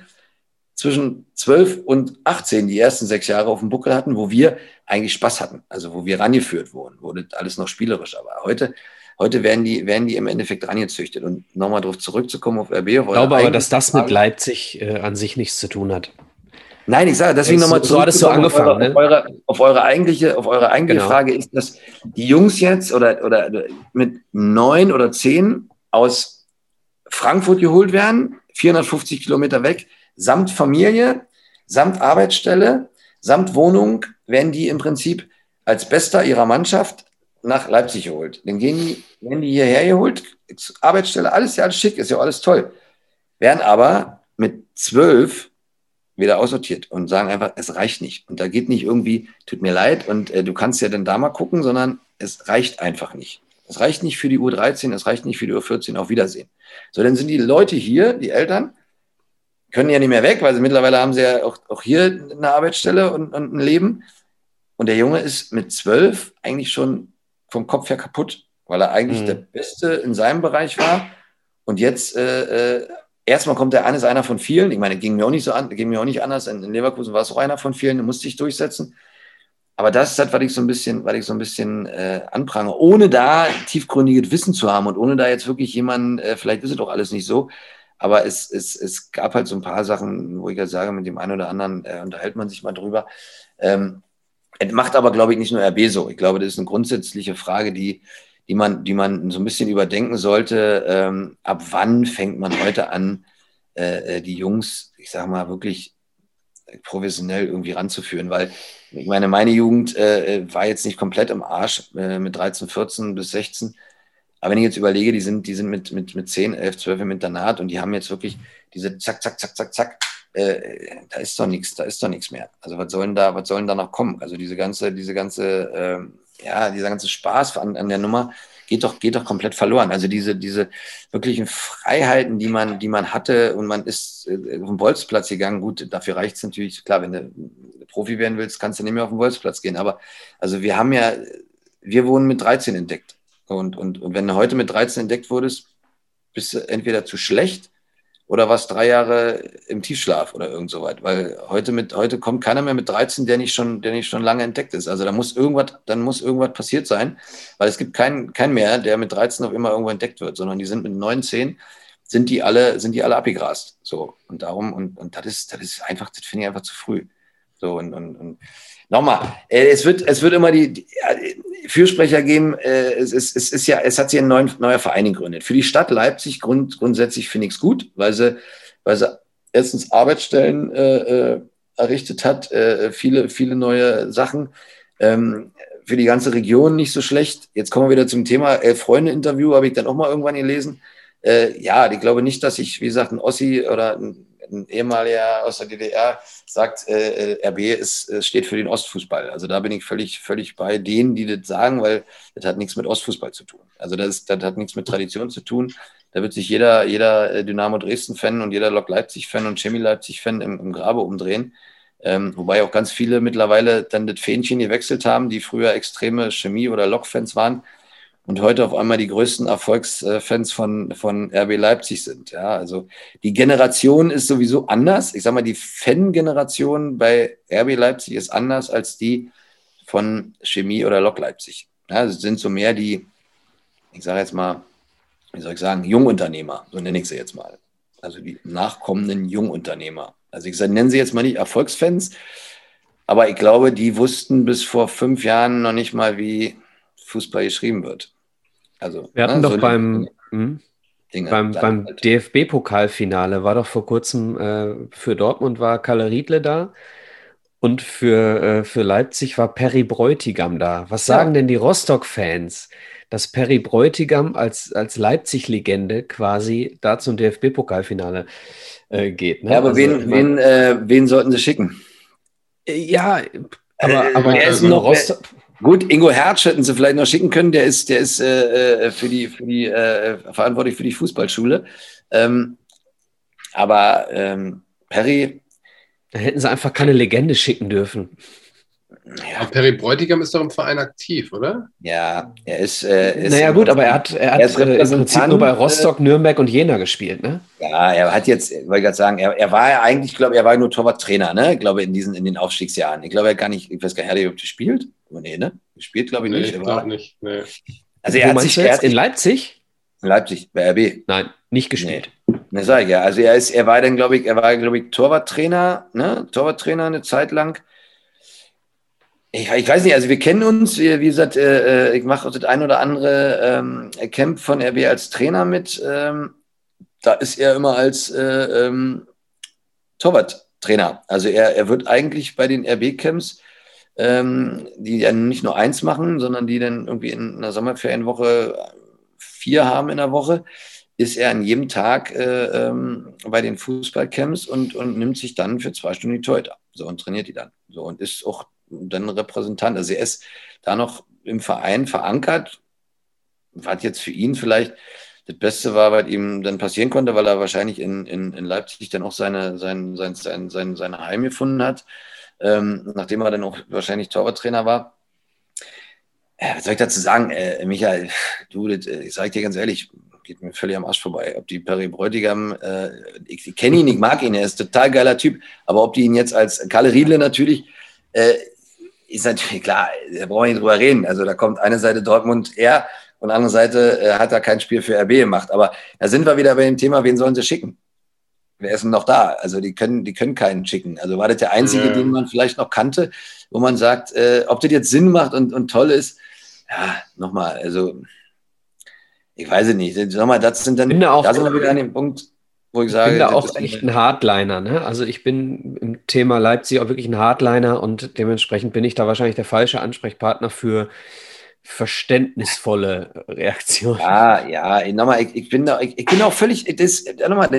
B: zwischen 12 und 18 die ersten sechs Jahre auf dem Buckel hatten, wo wir eigentlich Spaß hatten, also wo wir rangeführt wurden, wurde alles noch spielerisch. Aber heute, heute werden die, werden die im Endeffekt rangezüchtet. Und nochmal darauf zurückzukommen auf RB.
A: Ich glaube aber, dass das mit Leipzig äh, an sich nichts zu tun hat.
B: Nein, ich sage deswegen nochmal
A: so, so angefangen,
B: auf, eure, ne? auf, eure, auf eure eigentliche, auf eure eigentliche genau. Frage ist, dass die Jungs jetzt oder, oder mit neun oder zehn aus Frankfurt geholt werden, 450 Kilometer weg, samt Familie, samt Arbeitsstelle, samt Wohnung, werden die im Prinzip als Bester ihrer Mannschaft nach Leipzig geholt. Dann gehen die, werden die hierher geholt, Arbeitsstelle, alles ja alles schick, ist ja alles toll. Werden aber mit zwölf wieder aussortiert und sagen einfach, es reicht nicht. Und da geht nicht irgendwie, tut mir leid und äh, du kannst ja dann da mal gucken, sondern es reicht einfach nicht. Es reicht nicht für die U13, es reicht nicht für die U14, auf Wiedersehen. So, dann sind die Leute hier, die Eltern, können ja nicht mehr weg, weil sie mittlerweile haben sie ja auch, auch hier eine Arbeitsstelle und, und ein Leben. Und der Junge ist mit zwölf eigentlich schon vom Kopf her kaputt, weil er eigentlich mhm. der Beste in seinem Bereich war. Und jetzt äh, äh, erstmal kommt er an, ist einer von vielen. Ich meine, ging mir auch nicht so an, ging mir auch nicht anders. In, Leverkusen war es auch einer von vielen, der musste sich durchsetzen. Aber das ist halt, was ich so ein bisschen, was ich so ein bisschen äh, anprange, ohne da tiefgründiges Wissen zu haben und ohne da jetzt wirklich jemanden, äh, vielleicht ist es doch alles nicht so, aber es, es, es gab halt so ein paar Sachen, wo ich ja sage, mit dem einen oder anderen äh, unterhält man sich mal drüber. Ähm, macht aber, glaube ich, nicht nur RB so. Ich glaube, das ist eine grundsätzliche Frage, die, die man, die man so ein bisschen überdenken sollte. Ähm, ab wann fängt man heute an, äh, äh die Jungs, ich sage mal, wirklich professionell irgendwie ranzuführen? Weil ich meine, meine Jugend äh, war jetzt nicht komplett im Arsch äh, mit 13, 14 bis 16. Aber wenn ich jetzt überlege, die sind, die sind mit, mit, mit 10, 11, 12 im Internat und die haben jetzt wirklich diese zack, zack, zack, zack, zack. Äh, da ist doch nichts, da ist doch nichts mehr. Also was sollen da, was sollen da noch kommen? Also diese ganze, diese ganze ähm, ja, dieser ganze Spaß an, an der Nummer geht doch, geht doch komplett verloren. Also diese, diese wirklichen Freiheiten, die man, die man hatte und man ist äh, auf den Bolzplatz gegangen. Gut, dafür reicht es natürlich, klar, wenn du Profi werden willst, kannst du nicht mehr auf den Bolzplatz gehen. Aber also wir haben ja, wir wurden mit 13 entdeckt. Und, und, und wenn du heute mit 13 entdeckt wurdest, bist du entweder zu schlecht oder warst drei Jahre im Tiefschlaf oder irgend so weit. Weil heute mit, heute kommt keiner mehr mit 13, der nicht schon, der nicht schon lange entdeckt ist. Also da muss irgendwas, dann muss irgendwas passiert sein, weil es gibt keinen, keinen mehr, der mit 13 auf immer irgendwo entdeckt wird, sondern die sind mit 19, sind die alle, sind die alle abgegrast. So. Und darum, und, und das ist, das ist einfach, das finde ich einfach zu früh. So, und, und, und nochmal, äh, es wird, es wird immer die, die Fürsprecher geben, äh, es, es, es ist ja, es hat sich ein neuer, neuer Verein gegründet. Für die Stadt Leipzig grund, grundsätzlich finde ich es gut, weil sie, weil sie erstens Arbeitsstellen äh, äh, errichtet hat, äh, viele, viele neue Sachen. Ähm, für die ganze Region nicht so schlecht. Jetzt kommen wir wieder zum Thema Elf-Freunde-Interview, habe ich dann auch mal irgendwann gelesen. Äh, ja, ich glaube nicht, dass ich, wie gesagt, ein Ossi oder ein, ein ehemaliger aus der DDR sagt, äh, äh RB ist, äh, steht für den Ostfußball. Also da bin ich völlig, völlig bei denen, die das sagen, weil das hat nichts mit Ostfußball zu tun. Also das, ist, das hat nichts mit Tradition zu tun. Da wird sich jeder, jeder äh, Dynamo Dresden-Fan und jeder Lok Leipzig-Fan und Chemie Leipzig-Fan im, im Grabe umdrehen. Ähm, wobei auch ganz viele mittlerweile dann das Fähnchen gewechselt haben, die früher extreme Chemie- oder Lok-Fans waren und heute auf einmal die größten Erfolgsfans von, von RB Leipzig sind. Ja, also die Generation ist sowieso anders. Ich sage mal, die Fan-Generation bei RB Leipzig ist anders als die von Chemie oder Lok Leipzig. Ja, es sind so mehr die, ich sage jetzt mal, wie soll ich sagen, Jungunternehmer, so nenne ich sie jetzt mal. Also die nachkommenden Jungunternehmer. Also ich nenne sie jetzt mal nicht Erfolgsfans, aber ich glaube, die wussten bis vor fünf Jahren noch nicht mal, wie Fußball geschrieben wird.
A: Also, Wir hatten ne, doch so beim, hm? Dinge, beim, beim halt. DFB-Pokalfinale war doch vor kurzem äh, für Dortmund war Kalle Riedle da und für, äh, für Leipzig war Perry Bräutigam da. Was sagen ja. denn die Rostock-Fans? dass Perry Bräutigam als, als Leipzig-Legende quasi da zum DFB-Pokalfinale äh, geht.
B: Ne? Ja, aber also, wen, wen, äh, wen sollten sie schicken?
A: Äh, ja, aber, aber
B: er ist noch Rostock. Gut, Ingo Hertz hätten sie vielleicht noch schicken können. Der ist, der ist äh, äh für die, für die äh, verantwortlich für die Fußballschule. Ähm, aber ähm, Perry.
A: Da hätten sie einfach keine Legende schicken dürfen.
C: Ja. Perry Bräutigam ist doch im Verein aktiv, oder?
B: Ja, er ist. Äh,
A: ist naja, gut, aber er hat, er hat er äh, im Prinzip nur bei Rostock, Nürnberg und Jena gespielt, ne?
B: Ja, er hat jetzt, wollte ich gerade sagen, er, er war ja eigentlich, ich glaube, er war nur Torwarttrainer, ne? Ich glaube, in diesen, in den Aufstiegsjahren. Ich glaube, er gar nicht, ich weiß gar nicht, ob er gespielt. Nee, ne? Gespielt, glaube ich,
C: nee,
B: nicht.
C: Ich glaube nicht. Nee.
A: Also er Wo hat sich, er hat in Leipzig?
B: In Leipzig, bei RB.
A: Nein, nicht gespielt.
B: Nee. Ne, sag ich ja. Also er ist, er war dann, glaube ich, er war, glaube ich, Torwarttrainer, ne? Torwarttrainer eine Zeit lang ich, ich, weiß nicht, also wir kennen uns, wie, wie gesagt, äh, äh ich mache das ein oder andere ähm, Camp von RB als Trainer mit. Ähm, da ist er immer als äh, ähm, Torwart-Trainer. Also er, er wird eigentlich bei den RB-Camps, ähm, die ja nicht nur eins machen, sondern die dann irgendwie in einer Sommerferienwoche vier haben in der Woche, ist er an jedem Tag äh, ähm, bei den Fußballcamps und, und nimmt sich dann für zwei Stunden die Torhüter. So und trainiert die dann. So und ist auch dann Repräsentant. Also er ist da noch im Verein verankert, was jetzt für ihn vielleicht das Beste war, was ihm dann passieren konnte, weil er wahrscheinlich in, in, in Leipzig dann auch seine, sein, sein, sein, sein, seine Heim gefunden hat, ähm, nachdem er dann auch wahrscheinlich Torwarttrainer war. Äh, was soll ich dazu sagen, äh, Michael? Du, das, äh, ich sage dir ganz ehrlich, geht mir völlig am Arsch vorbei. Ob die Perry Bräutigam, äh, ich, ich kenne ihn, ich mag ihn, er ist total geiler Typ, aber ob die ihn jetzt als Kalle Riedle natürlich, äh, ist natürlich klar, da brauchen wir nicht drüber reden. Also da kommt eine Seite Dortmund er und andere Seite äh, hat er kein Spiel für RB gemacht. Aber da sind wir wieder bei dem Thema, wen sollen sie schicken? Wer ist denn noch da? Also die können, die können keinen schicken. Also war das der einzige, ja. den man vielleicht noch kannte, wo man sagt, äh, ob das jetzt Sinn macht und, und toll ist. Ja, nochmal, also ich weiß es nicht. Nochmal, das sind dann,
A: da
B: sind wir wieder an dem Punkt, wo ich sage.
A: Ich bin da auch echt ein Hardliner. Ne? Also ich bin im Thema Leipzig auch wirklich ein Hardliner und dementsprechend bin ich da wahrscheinlich der falsche Ansprechpartner für verständnisvolle Reaktionen.
B: Ja, ja, nochmal, ich, ich, bin da, ich, ich, bin auch völlig, das, nochmal,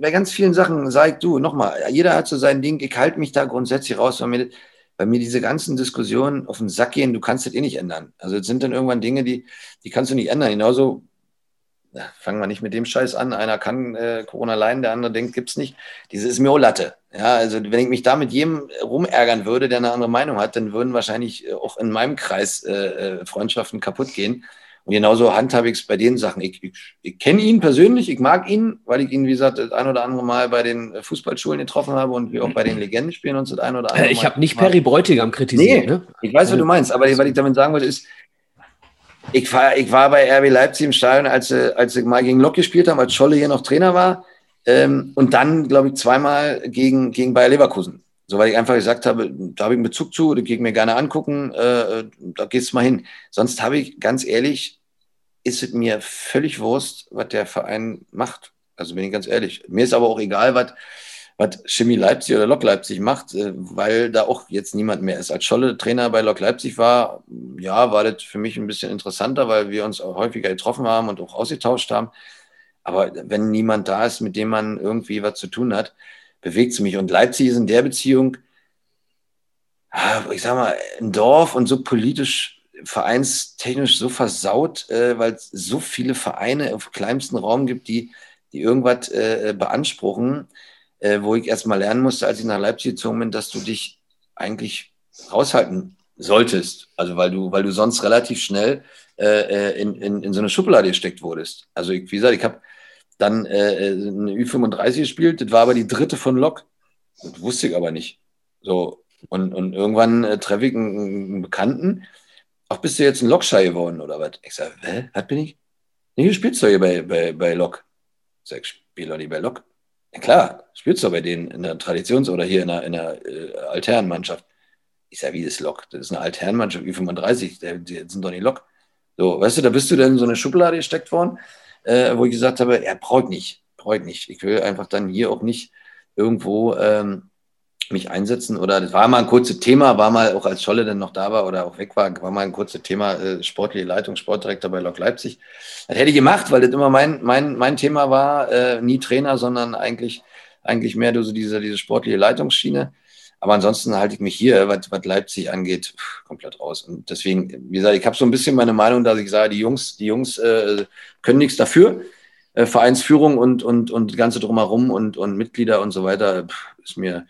B: bei ganz vielen Sachen sag du, nochmal, jeder hat so sein Ding, ich halte mich da grundsätzlich raus, weil mir, weil mir diese ganzen Diskussionen auf den Sack gehen, du kannst das eh nicht ändern. Also es sind dann irgendwann Dinge, die, die kannst du nicht ändern. Genauso fangen wir nicht mit dem Scheiß an. Einer kann äh, Corona leiden, der andere denkt, gibt's nicht. Diese ist mir auch Latte. Ja, also wenn ich mich da mit jedem rumärgern würde, der eine andere Meinung hat, dann würden wahrscheinlich äh, auch in meinem Kreis äh, äh, Freundschaften kaputt gehen. Und genauso handhabe ich es bei den Sachen. Ich, ich, ich kenne ihn persönlich, ich mag ihn, weil ich ihn, wie gesagt, das ein oder andere Mal bei den Fußballschulen getroffen habe und wir auch bei den Legendenspielen uns das ein oder andere
A: äh, Ich habe nicht Perry Bräutigam kritisiert.
B: Nee, ne? ich weiß, was du meinst, aber was ich damit sagen wollte, ist, ich war, ich war bei RB Leipzig im Stadion, als sie, als sie mal gegen Lok gespielt haben, als Scholle hier noch Trainer war. Ähm, und dann, glaube ich, zweimal gegen, gegen Bayer Leverkusen. So, weil ich einfach gesagt habe, da habe ich einen Bezug zu, das gehe ich mir gerne angucken, äh, da gehst du mal hin. Sonst habe ich, ganz ehrlich, ist es mir völlig Wurst, was der Verein macht. Also bin ich ganz ehrlich. Mir ist aber auch egal, was, was Chemie Leipzig oder Lok Leipzig macht, äh, weil da auch jetzt niemand mehr ist. Als Scholle Trainer bei Lok Leipzig war, ja, war das für mich ein bisschen interessanter, weil wir uns auch häufiger getroffen haben und auch ausgetauscht haben. Aber wenn niemand da ist, mit dem man irgendwie was zu tun hat, bewegt es mich. Und Leipzig ist in der Beziehung, ich sag mal, ein Dorf und so politisch, vereinstechnisch so versaut, äh, weil es so viele Vereine auf kleinsten Raum gibt, die, die irgendwas äh, beanspruchen, äh, wo ich erst mal lernen musste, als ich nach Leipzig gezogen bin, dass du dich eigentlich raushalten solltest. Also weil du, weil du sonst relativ schnell äh, äh in, in, in so eine Schublade gesteckt wurdest. Also ich, wie gesagt, ich habe dann äh, eine Ü35 gespielt, das war aber die dritte von Lok. Das wusste ich aber nicht. So, und, und irgendwann äh, treffe ich einen, einen, Bekannten. Ach, bist du jetzt ein Lokschei geworden oder was? Ich sage, hä, was bin ich? Nee, du spielst doch hier bei, bei, bei Lok. Ich sage, spiel doch nicht bei Lok. Ja, klar, spielst du bei denen in der Traditions- oder hier in der, in der äh, Alternmannschaft. Ich sage, wie das Lok? Das ist eine Alternmannschaft, Ü35, die, die sind doch nicht Lok. So, weißt du, da bist du dann in so eine Schublade gesteckt worden, äh, wo ich gesagt habe, er braucht nicht, braucht nicht. Ich will einfach dann hier auch nicht irgendwo ähm, mich einsetzen oder das war mal ein kurzes Thema, war mal auch als Scholle dann noch da war oder auch weg war, war mal ein kurzes Thema äh, sportliche Leitung, Sportdirektor bei Lok Leipzig. Das hätte ich gemacht, weil das immer mein, mein, mein Thema war, äh, nie Trainer, sondern eigentlich, eigentlich mehr so diese, diese sportliche Leitungsschiene. Aber ansonsten halte ich mich hier, was, was Leipzig angeht, komplett raus. Und deswegen, wie gesagt, ich habe so ein bisschen meine Meinung, dass ich sage, die Jungs, die Jungs äh, können nichts dafür. Äh, Vereinsführung und, und, und ganze drumherum und, und Mitglieder und so weiter, ist mir,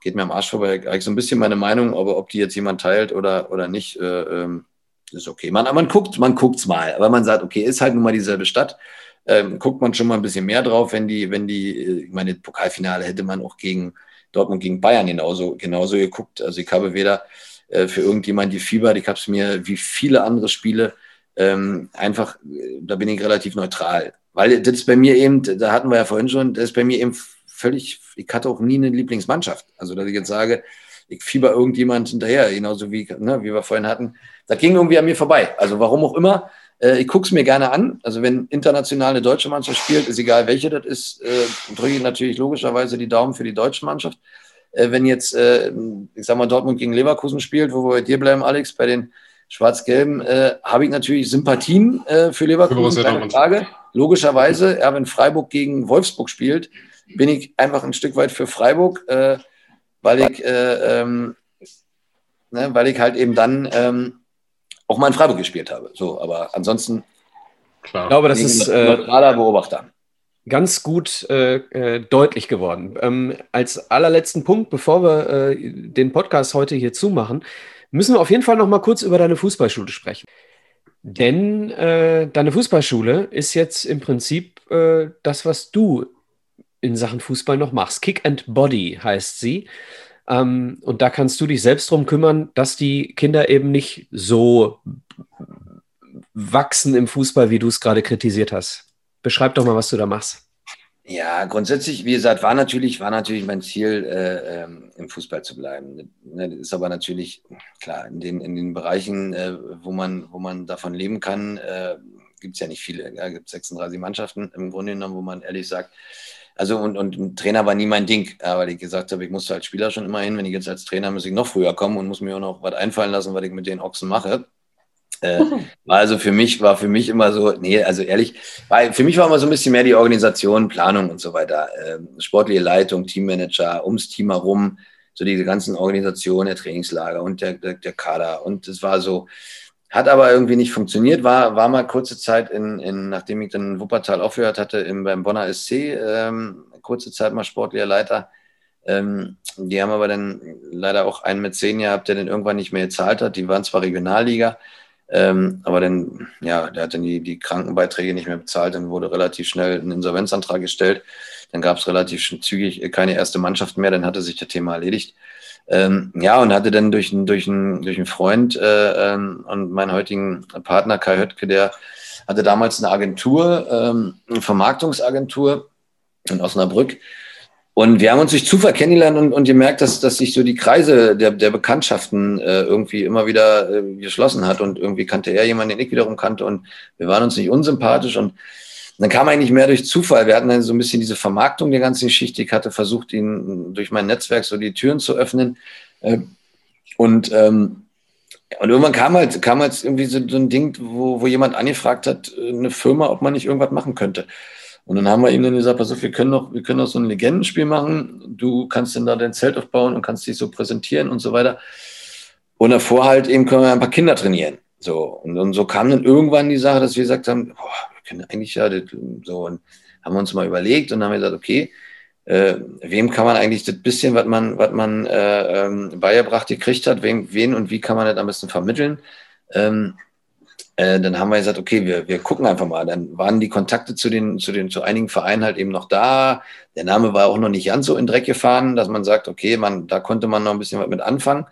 B: geht mir am Arsch vorbei. Eigentlich so ein bisschen meine Meinung, aber ob die jetzt jemand teilt oder, oder nicht, äh, ähm, ist okay. Man, man guckt, man guckt's mal, aber man sagt, okay, ist halt nun mal dieselbe Stadt. Ähm, guckt man schon mal ein bisschen mehr drauf, wenn die, wenn die, äh, ich meine, Pokalfinale hätte man auch gegen Dortmund gegen Bayern genauso, genauso geguckt. Also ich habe weder äh, für irgendjemand die Fieber, ich habe es mir wie viele andere Spiele ähm, einfach, äh, da bin ich relativ neutral. Weil das ist bei mir eben, da hatten wir ja vorhin schon, das ist bei mir eben völlig, ich hatte auch nie eine Lieblingsmannschaft. Also dass ich jetzt sage, ich fieber irgendjemand hinterher, genauso wie, ne, wie wir vorhin hatten. Das ging irgendwie an mir vorbei. Also warum auch immer, äh, ich gucke es mir gerne an. Also wenn international eine deutsche Mannschaft spielt, ist egal welche das ist, äh, drücke ich natürlich logischerweise die Daumen für die deutsche Mannschaft. Äh, wenn jetzt, äh, ich sag mal, Dortmund gegen Leverkusen spielt, wo wir bei dir bleiben, Alex, bei den Schwarz-Gelben, äh, habe ich natürlich Sympathien äh, für Leverkusen, keine Frage. Logischerweise, ja, wenn Freiburg gegen Wolfsburg spielt, bin ich einfach ein Stück weit für Freiburg, weil ich ähm, ne, weil ich halt eben dann ähm, auch mal in Freiburg gespielt habe. So, aber ansonsten.
A: Klar. Ich glaube, das ist äh, neutraler Beobachter. Ganz gut äh, äh, deutlich geworden. Ähm, als allerletzten Punkt, bevor wir äh, den Podcast heute hier zumachen, müssen wir auf jeden Fall noch mal kurz über deine Fußballschule sprechen. Denn äh, deine Fußballschule ist jetzt im Prinzip äh, das, was du in Sachen Fußball noch machst. Kick and Body heißt sie. Ähm, und da kannst du dich selbst darum kümmern, dass die Kinder eben nicht so wachsen im Fußball, wie du es gerade kritisiert hast. Beschreib doch mal, was du da machst.
B: Ja, grundsätzlich, wie gesagt, war natürlich, war natürlich mein Ziel, äh, ähm, im Fußball zu bleiben. Ne, ist aber natürlich, klar, in den, in den Bereichen, äh, wo, man, wo man davon leben kann, äh, gibt es ja nicht viele. Es gibt 36 Mannschaften im Grunde genommen, wo man ehrlich sagt, also und, und ein Trainer war nie mein Ding, weil ich gesagt habe, ich musste als Spieler schon immer hin. Wenn ich jetzt als Trainer muss ich noch früher kommen und muss mir auch noch was einfallen lassen, was ich mit den Ochsen mache. Äh, [laughs] war also für mich, war für mich immer so, nee, also ehrlich, war, für mich war immer so ein bisschen mehr die Organisation, Planung und so weiter. Äh, sportliche Leitung, Teammanager, ums Team herum, so diese ganzen Organisationen, der Trainingslager und der, der, der Kader. Und es war so, hat aber irgendwie nicht funktioniert, war, war mal kurze Zeit, in, in, nachdem ich dann Wuppertal aufgehört hatte, im, beim Bonner SC, ähm, kurze Zeit mal sportlicher Leiter. Ähm, die haben aber dann leider auch einen mit zehn gehabt, der dann irgendwann nicht mehr gezahlt hat. Die waren zwar Regionalliga, ähm, aber dann, ja, der hat dann die, die Krankenbeiträge nicht mehr bezahlt, dann wurde relativ schnell ein Insolvenzantrag gestellt. Dann gab es relativ zügig keine erste Mannschaft mehr, dann hatte sich das Thema erledigt. Ähm, ja, und hatte dann durch, durch, einen, durch einen Freund äh, ähm, und meinen heutigen Partner Kai Höttke, der hatte damals eine Agentur, ähm, eine Vermarktungsagentur in Osnabrück. Und wir haben uns durch Zufall kennengelernt und, und gemerkt, dass, dass sich so die Kreise der, der Bekanntschaften äh, irgendwie immer wieder äh, geschlossen hat. Und irgendwie kannte er jemanden, den ich wiederum kannte. Und wir waren uns nicht unsympathisch. Und und dann kam eigentlich mehr durch Zufall. Wir hatten dann so ein bisschen diese Vermarktung der ganzen Geschichte. Ich hatte versucht, ihn durch mein Netzwerk so die Türen zu öffnen. Äh, und, ähm, und irgendwann kam halt, kam halt irgendwie so, ein Ding, wo, wo jemand angefragt hat, eine Firma, ob man nicht irgendwas machen könnte. Und dann haben wir ihm dann gesagt, pass auf, wir können doch, wir können doch so ein Legendenspiel machen. Du kannst dann da dein Zelt aufbauen und kannst dich so präsentieren und so weiter. Und davor halt eben können wir ein paar Kinder trainieren. So. Und, und so kam dann irgendwann die Sache, dass wir gesagt haben, boah, können eigentlich ja das, so. Und haben uns mal überlegt und haben gesagt, okay, äh, wem kann man eigentlich das bisschen, was man, was man äh, ähm, beigebracht gekriegt hat, wem, wen und wie kann man das am besten vermitteln? Ähm, äh, dann haben wir gesagt, okay, wir, wir gucken einfach mal. Dann waren die Kontakte zu den, zu den, zu einigen Vereinen halt eben noch da. Der Name war auch noch nicht ganz so in Dreck gefahren, dass man sagt, okay, man, da konnte man noch ein bisschen was mit anfangen.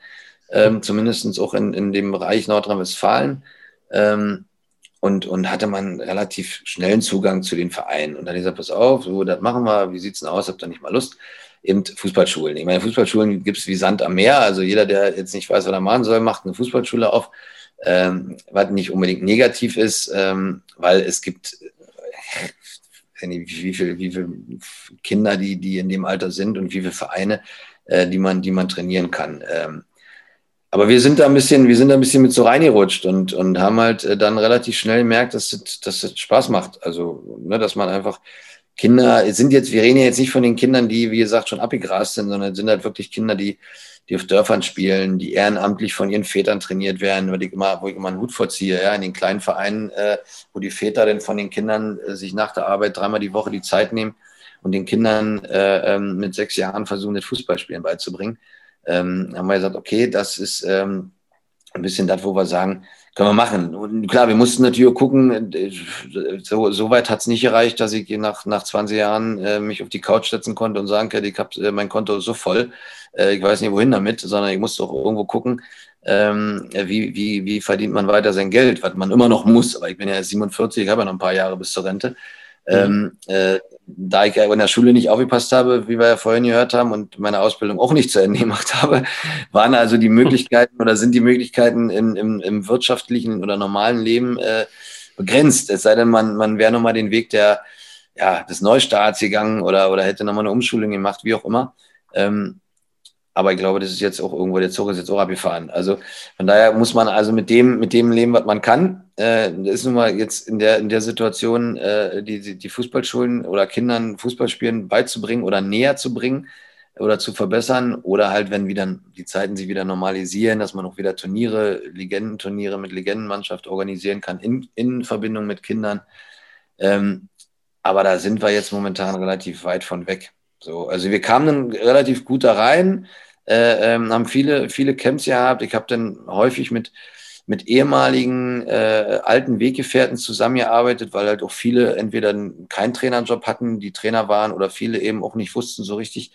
B: Ähm, zumindest auch in, in dem Bereich Nordrhein-Westfalen. Ähm, und, und hatte man relativ schnellen Zugang zu den Vereinen. Und dann gesagt, pass auf, so, das machen wir, wie sieht's denn aus, habt ihr nicht mal Lust? Eben Fußballschulen. Ich meine, Fußballschulen gibt es wie Sand am Meer. Also jeder, der jetzt nicht weiß, was er machen soll, macht eine Fußballschule auf, ähm, was nicht unbedingt negativ ist, ähm, weil es gibt äh, [laughs] wie viele wie viel Kinder, die, die in dem Alter sind und wie viele Vereine, äh, die, man, die man trainieren kann. Ähm, aber wir sind da ein bisschen, wir sind da ein bisschen mit so reingerutscht und, und haben halt äh, dann relativ schnell gemerkt, dass das, dass das Spaß macht. Also, ne, dass man einfach Kinder, sind jetzt, wir reden jetzt nicht von den Kindern, die, wie gesagt, schon abgegrast sind, sondern sind halt wirklich Kinder, die, die auf Dörfern spielen, die ehrenamtlich von ihren Vätern trainiert werden, wo ich immer, wo ich immer einen Hut vorziehe, ja, in den kleinen Vereinen, äh, wo die Väter dann von den Kindern äh, sich nach der Arbeit dreimal die Woche die Zeit nehmen und den Kindern äh, ähm, mit sechs Jahren versuchen, das Fußballspielen beizubringen ähm, haben wir gesagt, okay, das ist ähm, ein bisschen das, wo wir sagen, können wir machen. Und klar, wir mussten natürlich gucken, äh, so, so weit hat es nicht gereicht, dass ich nach, nach 20 Jahren äh, mich auf die Couch setzen konnte und sagen kann, ich habe äh, mein Konto so voll, äh, ich weiß nicht wohin damit, sondern ich musste auch irgendwo gucken, ähm, wie, wie, wie verdient man weiter sein Geld, was man immer noch muss. Aber ich bin ja 47, ich habe ja noch ein paar Jahre bis zur Rente. Mhm. Ähm, äh, da ich in der Schule nicht aufgepasst habe, wie wir ja vorhin gehört haben, und meine Ausbildung auch nicht zu Ende [laughs] gemacht habe, waren also die Möglichkeiten oder sind die Möglichkeiten im, im, im wirtschaftlichen oder normalen Leben äh, begrenzt. Es sei denn, man, man wäre nochmal den Weg der, ja, des Neustarts gegangen oder, oder hätte nochmal eine Umschulung gemacht, wie auch immer. Ähm, aber ich glaube, das ist jetzt auch irgendwo, der Zug ist jetzt auch abgefahren. Also von daher muss man also mit dem, mit dem leben, was man kann. Äh, das ist nun mal jetzt in der, in der Situation, äh, die, die Fußballschulen oder Kindern Fußballspielen beizubringen oder näher zu bringen oder zu verbessern. Oder halt, wenn wieder die Zeiten sich wieder normalisieren, dass man auch wieder Turniere, Legendenturniere mit Legendenmannschaft organisieren kann in, in Verbindung mit Kindern. Ähm, aber da sind wir jetzt momentan relativ weit von weg. So, also wir kamen dann relativ gut da rein äh, ähm, haben viele, viele Camps gehabt. Ich habe dann häufig mit, mit ehemaligen äh, alten Weggefährten zusammengearbeitet, weil halt auch viele entweder keinen Trainerjob hatten, die Trainer waren, oder viele eben auch nicht wussten so richtig,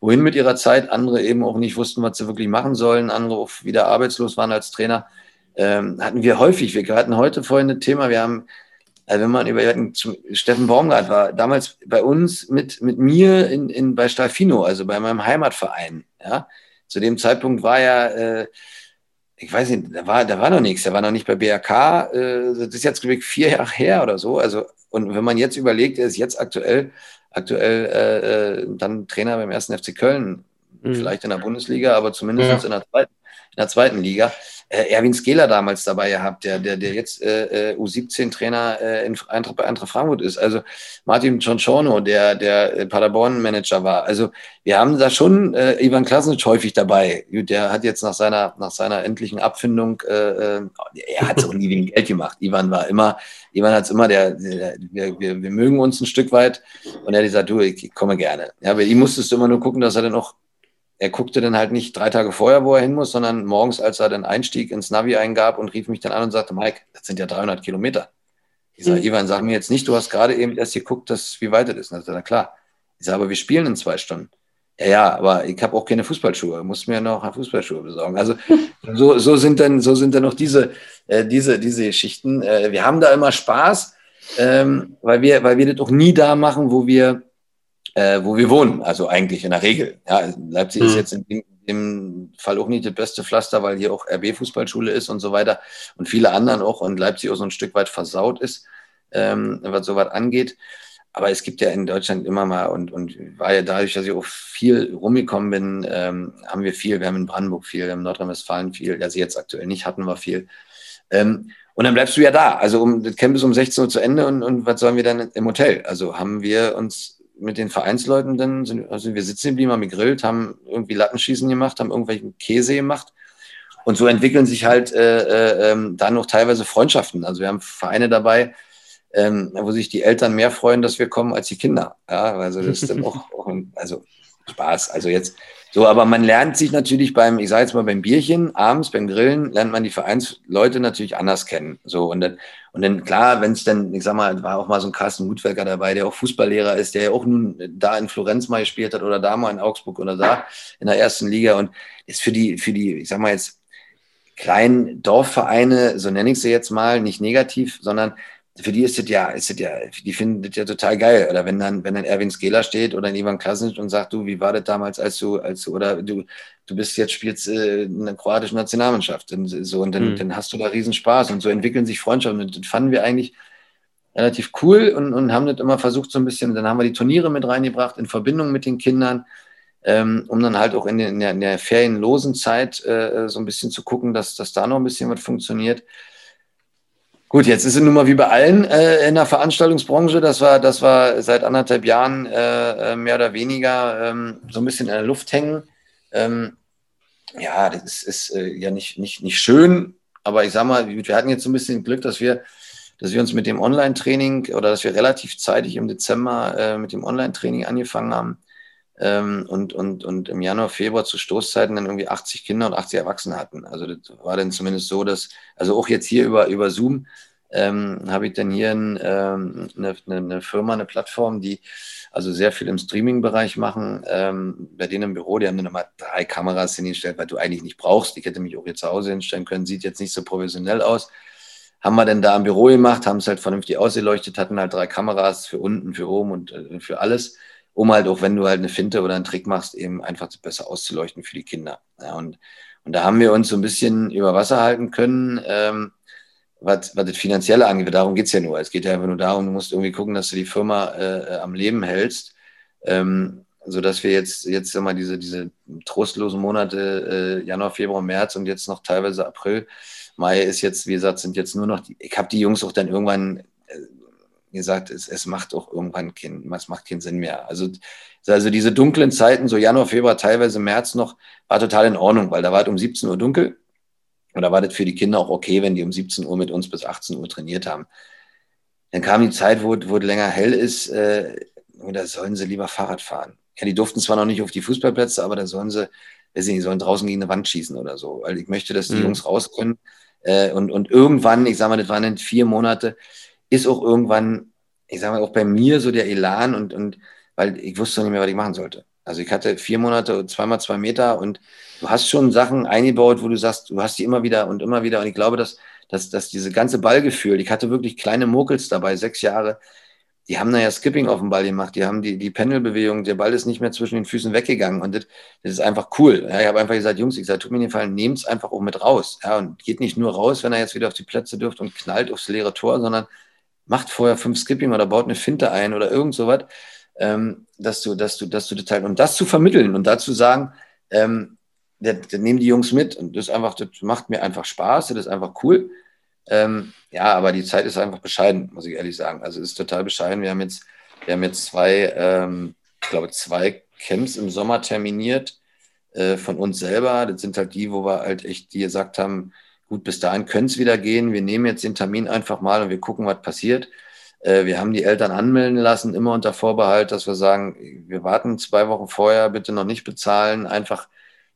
B: wohin mit ihrer Zeit. Andere eben auch nicht wussten, was sie wirklich machen sollen. Andere auch wieder arbeitslos waren als Trainer. Ähm, hatten wir häufig. Wir hatten heute vorhin ein Thema. Wir haben also wenn man über Steffen Baumgart war, damals bei uns mit, mit mir in, in, bei Stalfino, also bei meinem Heimatverein. Ja? Zu dem Zeitpunkt war ja, äh, ich weiß nicht, da war, da war noch nichts, da war noch nicht bei BRK, äh, das ist jetzt, glaube ich, vier Jahre her oder so. Also, und wenn man jetzt überlegt, er ist jetzt aktuell, aktuell äh, äh dann Trainer beim ersten FC Köln, mhm. vielleicht in der Bundesliga, aber zumindest ja. in, der zweiten, in der zweiten Liga Erwin Skeler damals dabei gehabt, der, der, der jetzt äh, äh U17-Trainer äh, in Eintracht, bei Eintracht Frankfurt ist. Also Martin Cianciano, der, der äh, Paderborn-Manager war. Also wir haben da schon äh, Ivan Klasnic häufig dabei. Der hat jetzt nach seiner, nach seiner endlichen Abfindung, äh, äh er hat es auch nie wegen Geld gemacht. Ivan war immer, Ivan hat es immer, der, der wir, wir, wir mögen uns ein Stück weit. Und er hat gesagt, du, ich, ich komme gerne. Ja, bei ihm musstest du immer nur gucken, dass er dann auch er guckte dann halt nicht drei Tage vorher, wo er hin muss, sondern morgens, als er den Einstieg ins Navi eingab und rief mich dann an und sagte, Mike, das sind ja 300 Kilometer. Ich sage, mhm. Ivan, sag mir jetzt nicht, du hast gerade eben erst geguckt, dass, wie weit es ist. Na klar. Ich sage, aber wir spielen in zwei Stunden. Ja, ja, aber ich habe auch keine Fußballschuhe, muss mir noch Fußballschuhe besorgen. Also [laughs] so, so sind dann, so sind dann noch diese, äh, diese, diese Geschichten. Äh, wir haben da immer Spaß, ähm, weil wir, weil wir das auch nie da machen, wo wir äh, wo wir wohnen, also eigentlich in der Regel. Ja, Leipzig mhm. ist jetzt in dem, dem, Fall auch nicht das beste Pflaster, weil hier auch RB-Fußballschule ist und so weiter und viele anderen auch und Leipzig auch so ein Stück weit versaut ist, ähm, was sowas angeht. Aber es gibt ja in Deutschland immer mal und, und war ja dadurch, dass ich auch viel rumgekommen bin, ähm, haben wir viel. Wir haben in Brandenburg viel, wir haben in Nordrhein-Westfalen viel. Also jetzt aktuell nicht hatten wir viel. Ähm, und dann bleibst du ja da. Also um, das Camp ist um 16 Uhr zu Ende und, und was sollen wir dann im Hotel? Also haben wir uns mit den Vereinsleuten dann, sind, also wir sitzen geblieben, haben gegrillt, haben irgendwie Lattenschießen gemacht, haben irgendwelchen Käse gemacht. Und so entwickeln sich halt äh, äh, ähm, dann noch teilweise Freundschaften. Also wir haben Vereine dabei, ähm, wo sich die Eltern mehr freuen, dass wir kommen, als die Kinder. Ja, also das ist dann auch, [laughs] auch ein, also Spaß. Also jetzt so, aber man lernt sich natürlich beim, ich sage jetzt mal beim Bierchen, abends beim Grillen, lernt man die Vereinsleute natürlich anders kennen. So, und dann, und dann klar, wenn es dann, ich sag mal, war auch mal so ein Carsten Gutwerker dabei, der auch Fußballlehrer ist, der ja auch nun da in Florenz mal gespielt hat oder da mal in Augsburg oder da in der ersten Liga und ist für die, für die, ich sag mal jetzt, kleinen Dorfvereine, so nenne ich sie jetzt mal, nicht negativ, sondern für die ist das ja, ist das ja, die finden das ja total geil. Oder wenn dann, wenn dann Erwin Skela steht oder ein Ivan Klasnic und sagt, du, wie war das damals, als du, als du, oder du, du bist jetzt spielst äh, in der kroatischen Nationalmannschaft. Und so, und dann, mhm. dann hast du da riesen Spaß. Und so entwickeln sich Freundschaften. Und das fanden wir eigentlich relativ cool und, und haben das immer versucht, so ein bisschen, dann haben wir die Turniere mit reingebracht in Verbindung mit den Kindern. Ähm, um dann halt auch in, den, in, der, in der ferienlosen Zeit äh, so ein bisschen zu gucken, dass, dass da noch ein bisschen was funktioniert. Gut, jetzt ist es nun mal wie bei allen äh, in der Veranstaltungsbranche. Das war, das war seit anderthalb Jahren äh, äh, mehr oder weniger ähm, so ein bisschen in der Luft hängen. Ähm, ja, das ist, ist äh, ja nicht, nicht, nicht schön, aber ich sag mal, wir hatten jetzt so ein bisschen Glück, dass wir, dass wir uns mit dem Online-Training oder dass wir relativ zeitig im Dezember äh, mit dem Online-Training angefangen haben. Ähm, und, und, und im Januar, Februar zu Stoßzeiten dann irgendwie 80 Kinder und 80 Erwachsene hatten. Also das war dann zumindest so, dass, also auch jetzt hier über, über Zoom ähm, habe ich dann hier ein, ähm, eine, eine, Firma, eine Plattform, die also sehr viel im Streaming-Bereich machen. Ähm, bei denen im Büro, die haben dann immer drei Kameras hingestellt, weil du eigentlich nicht brauchst. Ich hätte mich auch hier zu Hause hinstellen können, sieht jetzt nicht so professionell aus. Haben wir denn da im Büro gemacht, haben es halt vernünftig ausgeleuchtet, hatten halt drei Kameras für unten, für oben und äh, für alles um halt auch, wenn du halt eine Finte oder einen Trick machst, eben einfach besser auszuleuchten für die Kinder. Ja, und, und da haben wir uns so ein bisschen über Wasser halten können, ähm, was, was das Finanzielle angeht. Darum geht's ja nur. Es geht ja einfach nur darum, du musst irgendwie gucken, dass du die Firma äh, am Leben hältst. Ähm, so dass wir jetzt jetzt mal diese diese trostlosen Monate äh, Januar, Februar, März und jetzt noch teilweise April, Mai ist jetzt wie gesagt sind jetzt nur noch die, ich habe die Jungs auch dann irgendwann äh, gesagt, es, es macht auch irgendwann kein, es macht keinen Sinn mehr. Also, also diese dunklen Zeiten, so Januar, Februar, teilweise März noch, war total in Ordnung, weil da war es um 17 Uhr dunkel. Und da war das für die Kinder auch okay, wenn die um 17 Uhr mit uns bis 18 Uhr trainiert haben. Dann kam die Zeit, wo, wo es länger hell ist, äh, da sollen sie lieber Fahrrad fahren. Ja, die durften zwar noch nicht auf die Fußballplätze, aber da sollen sie, weiß ich nicht, sollen draußen gegen eine Wand schießen oder so. Weil ich möchte, dass die mhm. Jungs raus können. Äh, und, und irgendwann, ich sage mal, das waren dann vier Monate, ist auch irgendwann, ich sage mal, auch bei mir so der Elan und, und weil ich wusste nicht mehr, was ich machen sollte. Also ich hatte vier Monate, zweimal zwei Meter und du hast schon Sachen eingebaut, wo du sagst, du hast die immer wieder und immer wieder. Und ich glaube, dass, dass, dass diese ganze Ballgefühl, ich hatte wirklich kleine Muckels dabei, sechs Jahre, die haben da ja Skipping auf dem Ball gemacht, die haben die, die Pendelbewegung, der Ball ist nicht mehr zwischen den Füßen weggegangen und das, das ist einfach cool. Ja, ich habe einfach gesagt, Jungs, ich sage, tut mir den Fall, nehmt es einfach auch mit raus. Ja, und geht nicht nur raus, wenn er jetzt wieder auf die Plätze dürft und knallt aufs leere Tor, sondern macht vorher fünf Skipping oder baut eine Finte ein oder irgend sowas, ähm, dass du, dass du, dass du das halt, und das zu vermitteln und dazu sagen, ähm, der, der nehmen die Jungs mit und das einfach, das macht mir einfach Spaß, das ist einfach cool. Ähm, ja, aber die Zeit ist einfach bescheiden, muss ich ehrlich sagen. Also es ist total bescheiden. Wir haben jetzt, wir haben jetzt zwei, ähm, ich glaube, zwei Camps im Sommer terminiert äh, von uns selber. Das sind halt die, wo wir halt echt die gesagt haben, gut, bis dahin könnte es wieder gehen. Wir nehmen jetzt den Termin einfach mal und wir gucken, was passiert. Äh, wir haben die Eltern anmelden lassen, immer unter Vorbehalt, dass wir sagen, wir warten zwei Wochen vorher, bitte noch nicht bezahlen, einfach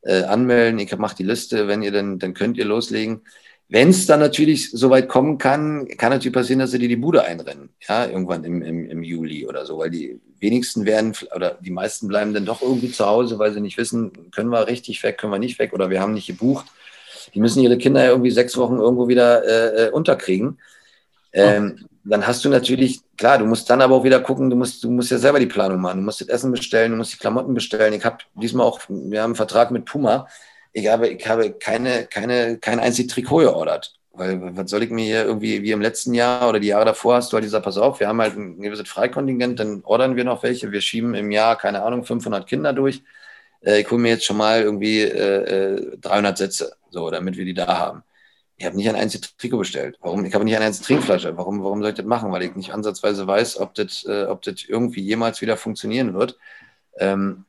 B: äh, anmelden. Ich mache die Liste, wenn ihr dann, dann könnt ihr loslegen. Wenn es dann natürlich so weit kommen kann, kann natürlich passieren, dass sie dir die Bude einrennen, ja, irgendwann im, im, im Juli oder so, weil die wenigsten werden oder die meisten bleiben dann doch irgendwie zu Hause, weil sie nicht wissen, können wir richtig weg, können wir nicht weg oder wir haben nicht gebucht die müssen ihre Kinder ja irgendwie sechs Wochen irgendwo wieder äh, äh unterkriegen. Ähm, oh. Dann hast du natürlich, klar, du musst dann aber auch wieder gucken, du musst, du musst ja selber die Planung machen. Du musst das Essen bestellen, du musst die Klamotten bestellen. Ich habe diesmal auch, wir haben einen Vertrag mit Puma. Ich habe, ich habe keine, keine, kein einziges Trikot geordert. Weil was soll ich mir hier irgendwie, wie im letzten Jahr oder die Jahre davor hast du halt gesagt, pass auf, wir haben halt ein gewisses Freikontingent, dann ordern wir noch welche. Wir schieben im Jahr, keine Ahnung, 500 Kinder durch. Äh, ich hole mir jetzt schon mal irgendwie äh, 300 äh, Sätze, so, damit wir die da haben. Ich habe nicht ein einziges Trikot bestellt. Warum? Ich habe nicht eine einzige Trinkflasche. Warum, warum soll ich das machen? Weil ich nicht ansatzweise weiß, ob das, äh, irgendwie jemals wieder funktionieren wird. Ähm,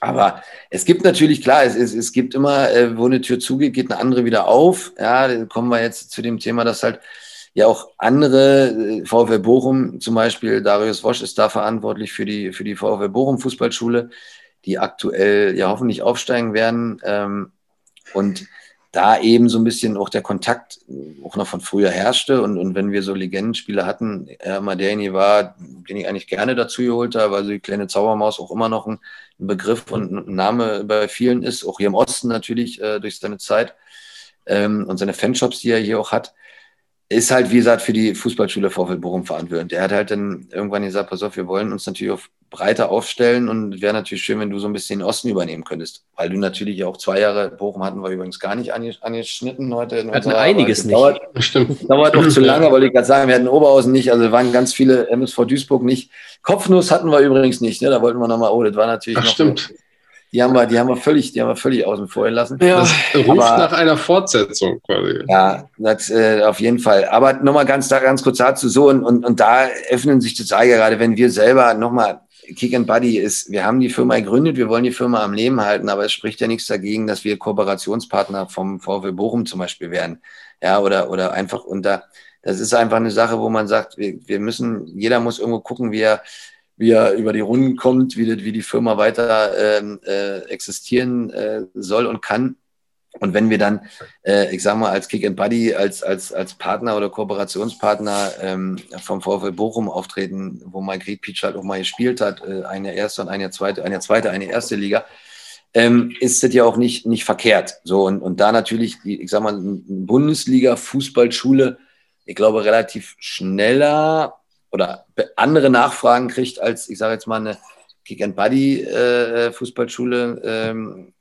B: aber es gibt natürlich, klar, es, es, es gibt immer, äh, wo eine Tür zugeht, geht eine andere wieder auf. Ja, kommen wir jetzt zu dem Thema, dass halt ja auch andere, äh, VfL Bochum zum Beispiel, Darius Wosch ist da verantwortlich für die, für die VfL Bochum Fußballschule, die aktuell ja hoffentlich aufsteigen werden. Ähm, und da eben so ein bisschen auch der Kontakt auch noch von früher herrschte. Und, und wenn wir so Legendenspieler hatten, er mal derjenige war, den ich eigentlich gerne dazu geholt habe, weil so die kleine Zaubermaus auch immer noch ein, Begriff und ein Name bei vielen ist, auch hier im Osten natürlich äh, durch seine Zeit ähm, und seine Fanshops, die er hier auch hat ist halt, wie gesagt, für die Fußballschule VfL Bochum verantwortlich. Der hat halt dann irgendwann gesagt, pass auf, wir wollen uns natürlich auf breiter aufstellen und wäre natürlich schön, wenn du so ein bisschen den Osten übernehmen könntest. Weil du natürlich auch zwei Jahre, Bochum hatten wir übrigens gar nicht angeschnitten heute.
A: Wir hatten einiges nicht.
B: Dauert, Stimmt. [laughs] Dauert auch zu lange, wollte ich gerade sagen. Wir hatten Oberhausen nicht, also waren ganz viele MSV Duisburg nicht. Kopfnuss hatten wir übrigens nicht, ne? da wollten wir nochmal, oh, das war natürlich
C: Ach,
B: noch...
C: Stimmt.
B: Die haben wir, die haben wir völlig, die haben wir völlig außen vor gelassen.
C: Ja, das ruft aber, nach einer Fortsetzung quasi.
B: Ja, das, äh, auf jeden Fall. Aber nochmal ganz, ganz kurz dazu so und, und, und da öffnen sich total gerade, wenn wir selber nochmal Kick and Buddy ist, wir haben die Firma gegründet, wir wollen die Firma am Leben halten, aber es spricht ja nichts dagegen, dass wir Kooperationspartner vom VW Bochum zum Beispiel werden. Ja, oder, oder einfach unter, das ist einfach eine Sache, wo man sagt, wir, wir müssen, jeder muss irgendwo gucken, wie er wie er über die Runden kommt, wie, die, wie die Firma weiter ähm, äh, existieren äh, soll und kann. Und wenn wir dann, äh, ich sage mal, als Kick and Buddy, als, als, als Partner oder Kooperationspartner ähm, vom VfL Bochum auftreten, wo Mike Riedpeach halt auch mal gespielt hat, äh, eine erste und eine zweite, eine zweite, eine erste Liga, ähm, ist das ja auch nicht, nicht verkehrt. So, und, und da natürlich, die, ich sage mal, Bundesliga-Fußballschule, ich glaube, relativ schneller oder andere Nachfragen kriegt als, ich sage jetzt mal, eine Kick-and-Buddy-Fußballschule, äh, ähm,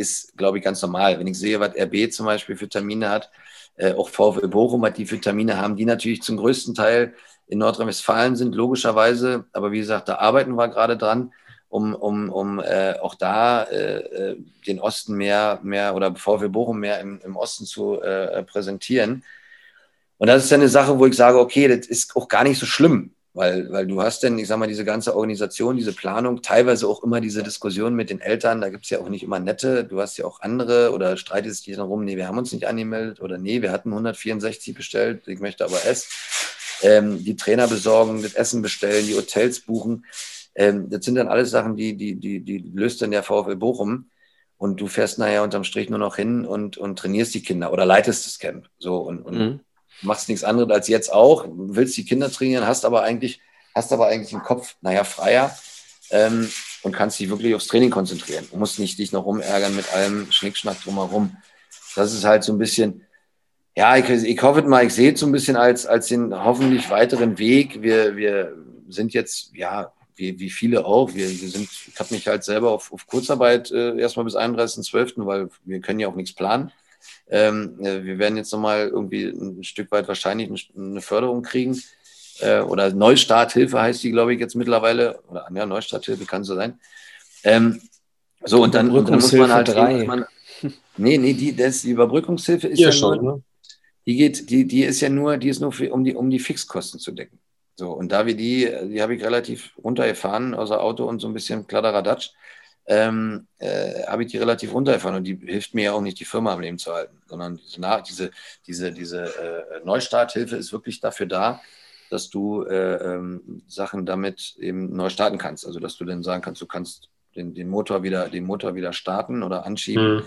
B: ist, glaube ich, ganz normal. Wenn ich sehe, was RB zum Beispiel für Termine hat, äh, auch VfL Bochum, was die für Termine haben, die natürlich zum größten Teil in Nordrhein-Westfalen sind, logischerweise. Aber wie gesagt, da arbeiten wir gerade dran, um, um, um äh, auch da äh, den Osten mehr, mehr oder VfL Bochum mehr im, im Osten zu äh, präsentieren. Und das ist ja eine Sache, wo ich sage, okay, das ist auch gar nicht so schlimm, weil, weil du hast denn, ich sag mal, diese ganze Organisation, diese Planung, teilweise auch immer diese Diskussion mit den Eltern, da gibt es ja auch nicht immer nette, du hast ja auch andere oder streitest dich darum, nee, wir haben uns nicht angemeldet oder nee, wir hatten 164 bestellt, ich möchte aber es. Ähm, die Trainer besorgen, das Essen bestellen, die Hotels buchen. Ähm, das sind dann alles Sachen, die, die, die, die löst dann der VfL Bochum und du fährst nachher unterm Strich nur noch hin und, und trainierst die Kinder oder leitest das Camp. So und, und mhm machst nichts anderes als jetzt auch, willst die Kinder trainieren, hast aber eigentlich, hast aber eigentlich im Kopf, naja, freier ähm, und kannst dich wirklich aufs Training konzentrieren. Du musst nicht dich noch rumärgern mit allem Schnickschnack drumherum. Das ist halt so ein bisschen, ja, ich, ich hoffe mal, ich sehe es so ein bisschen als, als den hoffentlich weiteren Weg. Wir, wir sind jetzt, ja, wie, wie viele auch. Wir, wir sind, ich habe mich halt selber auf, auf Kurzarbeit äh, erstmal bis 31.12., weil wir können ja auch nichts planen. Ähm, äh, wir werden jetzt nochmal irgendwie ein Stück weit wahrscheinlich eine Förderung kriegen. Äh, oder Neustarthilfe heißt die, glaube ich, jetzt mittlerweile. Oder ja, Neustarthilfe kann so sein. Ähm, so, und dann, und dann muss man halt. Drei. Man, nee, nee, die, das, die Überbrückungshilfe ist ja, ja schon, nur, ne? die geht, die, die ist ja nur, die ist nur für, um die, um die Fixkosten zu decken. So, und da wir die, die habe ich relativ runtergefahren, außer Auto und so ein bisschen Kladderadatsch ähm, äh, habe ich die relativ runtergefahren und die hilft mir ja auch nicht, die Firma am Leben zu halten, sondern diese, diese, diese, diese äh, Neustarthilfe ist wirklich dafür da, dass du äh, ähm, Sachen damit eben neu starten kannst. Also dass du dann sagen kannst, du kannst den, den Motor wieder, den Motor wieder starten oder anschieben. Mhm.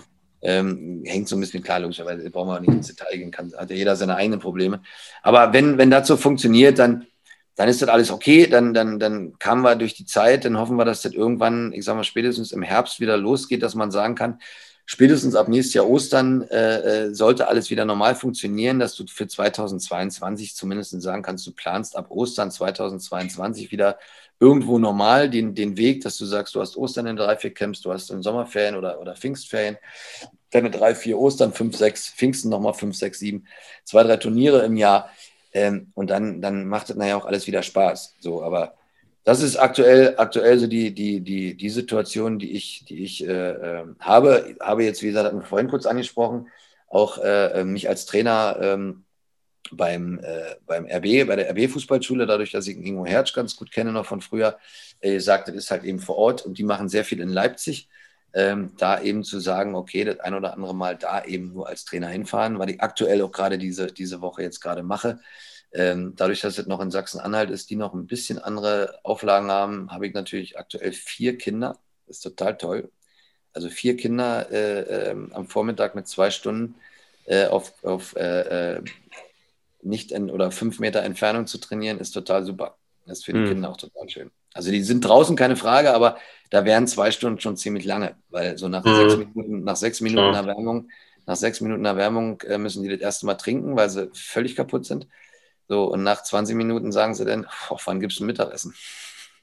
B: Ähm, hängt so ein bisschen klar, logischerweise brauchen wir nicht ins Detail gehen, kann, hat ja jeder seine eigenen Probleme. Aber wenn, wenn das so funktioniert, dann dann ist das alles okay, dann, dann, dann kamen wir durch die Zeit, dann hoffen wir, dass das irgendwann, ich sage mal, spätestens im Herbst wieder losgeht, dass man sagen kann, spätestens ab nächstes Jahr Ostern äh, äh sollte alles wieder normal funktionieren, dass du für 2022 zumindest sagen kannst, du planst ab Ostern 2022 wieder irgendwo normal den, den Weg, dass du sagst, du hast Ostern in drei, vier Camps, du hast in Sommerferien oder, oder Pfingstferien, deine drei, vier Ostern, fünf, sechs, Pfingsten nochmal fünf, sechs, sieben, zwei, drei Turniere im Jahr ähm, und dann, dann macht es nachher auch alles wieder Spaß. So, aber das ist aktuell, aktuell so die, die, die, die Situation, die ich, die ich äh, äh, habe. Habe jetzt, wie gesagt, vorhin kurz angesprochen, auch äh, mich als Trainer ähm, beim, äh, beim RB, bei der RB-Fußballschule, dadurch, dass ich Ingo Hertz ganz gut kenne noch von früher, äh, sagt, das ist halt eben vor Ort und die machen sehr viel in Leipzig. Ähm, da eben zu sagen, okay, das ein oder andere Mal da eben nur als Trainer hinfahren, weil ich aktuell auch gerade diese, diese Woche jetzt gerade mache. Ähm, dadurch, dass es noch in Sachsen-Anhalt ist, die noch ein bisschen andere Auflagen haben, habe ich natürlich aktuell vier Kinder. Das ist total toll. Also vier Kinder äh, äh, am Vormittag mit zwei Stunden äh, auf, auf äh, äh, nicht in, oder fünf Meter Entfernung zu trainieren, ist total super. Das ist für die mhm. Kinder auch total schön. Also die sind draußen, keine Frage, aber da wären zwei Stunden schon ziemlich lange, weil so nach mhm. sechs Minuten, nach sechs Minuten Erwärmung, nach sechs Minuten Erwärmung äh, müssen die das erste Mal trinken, weil sie völlig kaputt sind. So, und nach 20 Minuten sagen sie dann, oh, wann gibst du Mittagessen?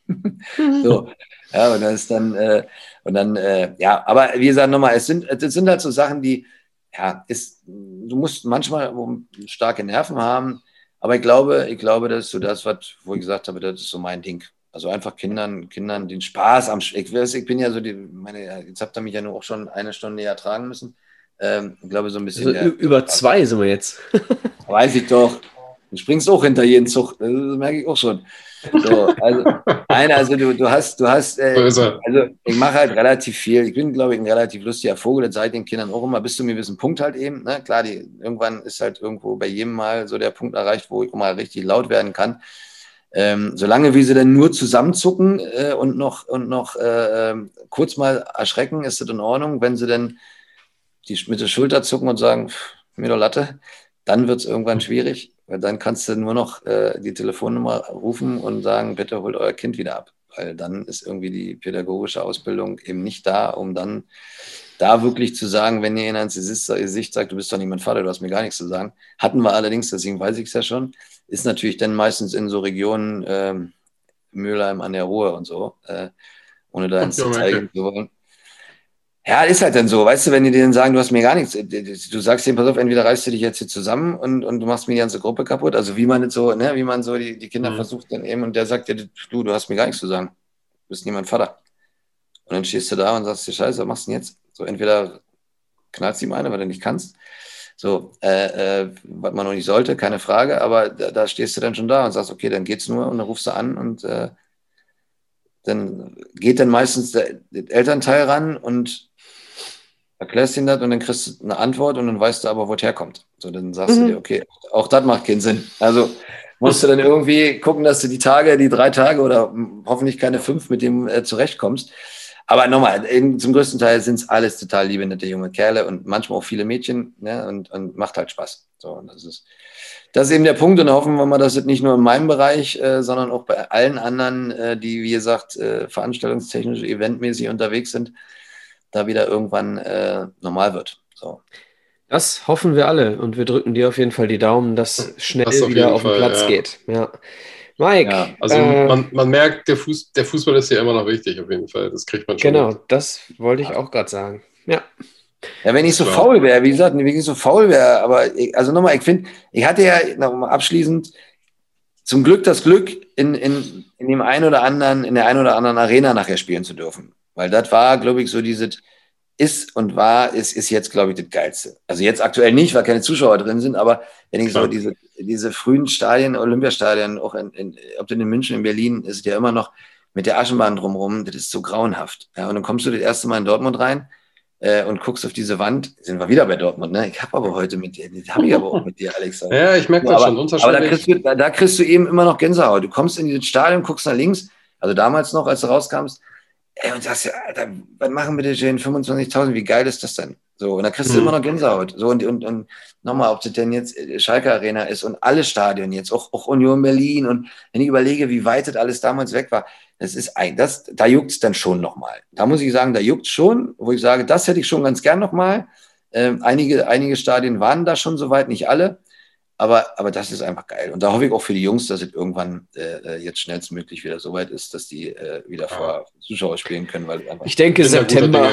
B: [laughs] so, ja, und dann ist dann, äh, und dann, äh, ja, aber wie gesagt, nochmal, es sind, es sind halt so Sachen, die, ja, ist, du musst manchmal starke Nerven haben, aber ich glaube, ich glaube, das ist so das, was, wo ich gesagt habe, das ist so mein Ding. Also einfach Kindern, Kindern den Spaß am ich, ich bin ja so die, meine, jetzt habt ihr mich ja nur auch schon eine Stunde ertragen müssen. Ähm, ich glaube, so ein bisschen.
A: Also über zwei sind wir jetzt. [laughs]
B: Weiß ich doch. Du springst auch hinter jeden Zug, das merke ich auch schon. So, also, [laughs] nein, also du, du hast, du hast, äh, also ich mache halt relativ viel. Ich bin, glaube ich, ein relativ lustiger Vogel, das seit den Kindern auch immer bis zu einem gewissen Punkt halt eben. Ne? Klar, die, irgendwann ist halt irgendwo bei jedem Mal so der Punkt erreicht, wo ich mal richtig laut werden kann. Ähm, solange wie sie dann nur zusammenzucken äh, und noch, und noch äh, ähm, kurz mal erschrecken, ist das in Ordnung. Wenn sie dann die, mit der Schulter zucken und sagen, mir doch Latte, dann wird es irgendwann schwierig. Weil dann kannst du nur noch äh, die Telefonnummer rufen und sagen, bitte holt euer Kind wieder ab. Weil dann ist irgendwie die pädagogische Ausbildung eben nicht da, um dann da wirklich zu sagen, wenn ihr ihnen ans Gesicht sagt, du bist doch nicht mein Vater, du hast mir gar nichts zu sagen. Hatten wir allerdings, deswegen weiß ich es ja schon, ist natürlich dann meistens in so Regionen äh, Mülheim an der Ruhe und so, äh, ohne da ins Detail gehen zu wollen. Ja, ist halt dann so, weißt du, wenn die denen sagen, du hast mir gar nichts, du sagst denen, pass auf, entweder reißt du dich jetzt hier zusammen und, und du machst mir die ganze Gruppe kaputt, also wie man so, ne, wie man so die, die Kinder mhm. versucht dann eben und der sagt dir, du, du hast mir gar nichts zu sagen, du bist niemand Vater. Und dann stehst du da und sagst dir, scheiße, was machst du denn jetzt? So, entweder knallst du ihm eine, weil du nicht kannst, so, äh, äh, was man noch nicht sollte, keine Frage, aber da, da, stehst du dann schon da und sagst, okay, dann geht's nur und dann rufst du an und äh, dann geht dann meistens der, Elternteil ran und erklärst ihn das und dann kriegst du eine Antwort und dann weißt du aber, wo es herkommt. So, dann sagst mhm. du dir, okay, auch das macht keinen Sinn. Also musst du dann irgendwie gucken, dass du die Tage, die drei Tage oder hoffentlich keine fünf mit dem äh, zurechtkommst. Aber nochmal, zum größten Teil sind es alles total liebe, nette junge Kerle und manchmal auch viele Mädchen ne, und, und macht halt Spaß. So, und das ist, das ist eben der Punkt und hoffen wir mal, dass es nicht nur in meinem Bereich, äh, sondern auch bei allen anderen, äh, die, wie gesagt, äh, veranstaltungstechnisch, eventmäßig unterwegs sind, da wieder irgendwann äh, normal wird. So.
A: Das hoffen wir alle und wir drücken dir auf jeden Fall die Daumen, dass schnell das wieder auf den Platz ja. geht. Ja.
C: Mike. Ja, also äh, man, man, merkt, der, Fuß, der Fußball ist ja immer noch wichtig, auf jeden Fall. Das kriegt man
A: schon. Genau, mit. das wollte ich auch gerade sagen. Ja.
B: Ja, wenn ich so faul wäre, wie gesagt, wenn ich so faul wäre, aber ich, also nochmal, ich finde, ich hatte ja nochmal abschließend zum Glück das Glück, in, in, in dem einen oder anderen, in der einen oder anderen Arena nachher spielen zu dürfen. Weil das war, glaube ich, so dieses ist und war, ist, ist jetzt, glaube ich, das Geilste. Also jetzt aktuell nicht, weil keine Zuschauer drin sind, aber wenn ich so diese, diese frühen Stadien, Olympiastadien, auch in, in, ob denn in München, in Berlin, ist ja immer noch mit der Aschenbahn drumherum, das ist so grauenhaft. Ja, und dann kommst du das erste Mal in Dortmund rein äh, und guckst auf diese Wand, sind wir wieder bei Dortmund, ne? Ich habe aber heute mit dir, das habe ich aber auch mit dir, Alex. [laughs]
C: ja, ich merke das aber,
B: schon, aber da kriegst, du, da, da kriegst du eben immer noch Gänsehaut. Du kommst in dieses Stadion, guckst nach links, also damals noch, als du rauskommst, Ey, und sagst ja, Alter, was machen wir denn 25.000? Wie geil ist das denn? So, und da kriegst du mhm. immer noch Gänsehaut. So, und, und, und nochmal, ob das denn jetzt äh, Schalke Arena ist und alle Stadien jetzt, auch, auch Union Berlin. Und wenn ich überlege, wie weit das alles damals weg war, das ist ein, das, da juckt es dann schon nochmal. Da muss ich sagen, da juckt es schon, wo ich sage, das hätte ich schon ganz gern nochmal. Ähm, einige, einige Stadien waren da schon soweit, nicht alle. Aber, aber das ist einfach geil. Und da hoffe ich auch für die Jungs, dass es irgendwann äh, jetzt schnellstmöglich wieder so weit ist, dass die äh, wieder vor Zuschauer spielen können. Weil
A: ich denke, September.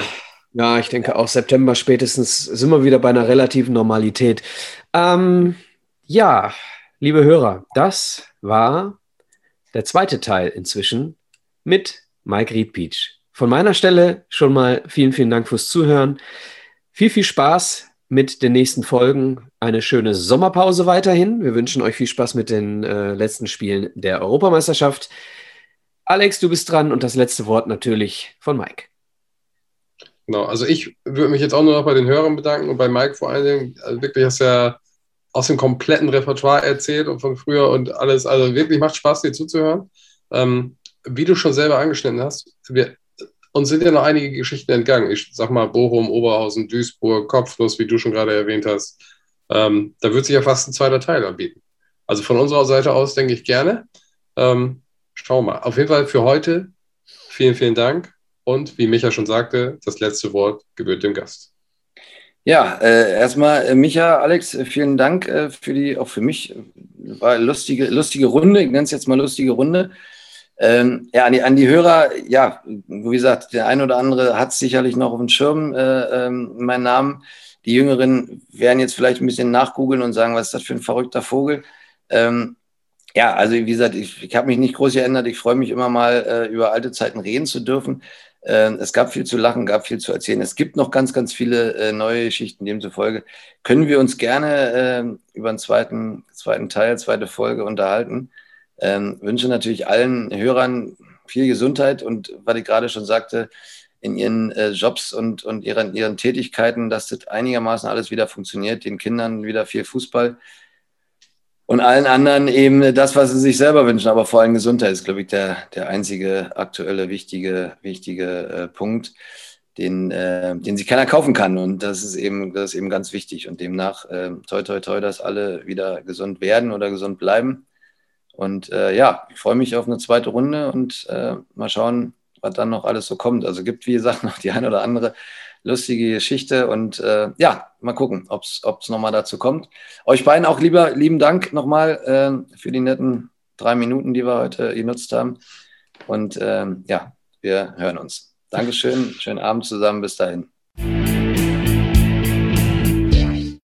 A: Ja, ich denke auch September spätestens sind wir wieder bei einer relativen Normalität. Ähm, ja, liebe Hörer, das war der zweite Teil inzwischen mit Mike Riedpeach. Von meiner Stelle schon mal vielen, vielen Dank fürs Zuhören. Viel, viel Spaß mit den nächsten Folgen. Eine schöne Sommerpause weiterhin. Wir wünschen euch viel Spaß mit den äh, letzten Spielen der Europameisterschaft. Alex, du bist dran und das letzte Wort natürlich von Mike.
C: Genau, also ich würde mich jetzt auch nur noch bei den Hörern bedanken und bei Mike vor allen Dingen. Also wirklich hast du ja aus dem kompletten Repertoire erzählt und von früher und alles. Also wirklich macht Spaß, dir zuzuhören. Ähm, wie du schon selber angeschnitten hast, wir, uns sind ja noch einige Geschichten entgangen. Ich sag mal Bochum, Oberhausen, Duisburg, Kopflos, wie du schon gerade erwähnt hast. Ähm, da wird sich ja fast ein zweiter Teil anbieten. Also von unserer Seite aus denke ich gerne. Ähm, schauen wir mal. Auf jeden Fall für heute vielen, vielen Dank. Und wie Micha schon sagte, das letzte Wort gebührt dem Gast.
B: Ja, äh, erstmal äh, Micha, Alex, äh, vielen Dank äh, für die, auch für mich, war eine lustige, lustige Runde, ich nenne es jetzt mal lustige Runde. Ähm, ja, an die, an die Hörer, ja, wie gesagt, der ein oder andere hat sicherlich noch auf dem Schirm äh, ähm, meinen Namen. Die Jüngeren werden jetzt vielleicht ein bisschen nachgoogeln und sagen, was ist das für ein verrückter Vogel? Ähm, ja, also wie gesagt, ich, ich habe mich nicht groß geändert. Ich freue mich immer mal, äh, über alte Zeiten reden zu dürfen. Äh, es gab viel zu lachen, gab viel zu erzählen. Es gibt noch ganz, ganz viele äh, neue Geschichten. Demzufolge können wir uns gerne äh, über einen zweiten, zweiten Teil, zweite Folge unterhalten. Ähm, wünsche natürlich allen Hörern viel Gesundheit und was ich gerade schon sagte, in ihren äh, Jobs und, und ihren, ihren Tätigkeiten, dass das einigermaßen alles wieder funktioniert, den Kindern wieder viel Fußball und allen anderen eben das, was sie sich selber wünschen, aber vor allem Gesundheit ist, glaube ich, der, der einzige aktuelle wichtige, wichtige äh, Punkt, den, äh, den sich keiner kaufen kann. Und das ist eben, das ist eben ganz wichtig. Und demnach, äh, toi, toi, toi, dass alle wieder gesund werden oder gesund bleiben. Und äh, ja, ich freue mich auf eine zweite Runde und äh, mal schauen, was dann noch alles so kommt. Also gibt, wie gesagt, noch die eine oder andere lustige Geschichte und äh, ja, mal gucken, ob es nochmal dazu kommt. Euch beiden auch lieber, lieben Dank nochmal äh, für die netten drei Minuten, die wir heute genutzt haben. Und ähm, ja, wir hören uns. Dankeschön, schönen Abend zusammen, bis dahin.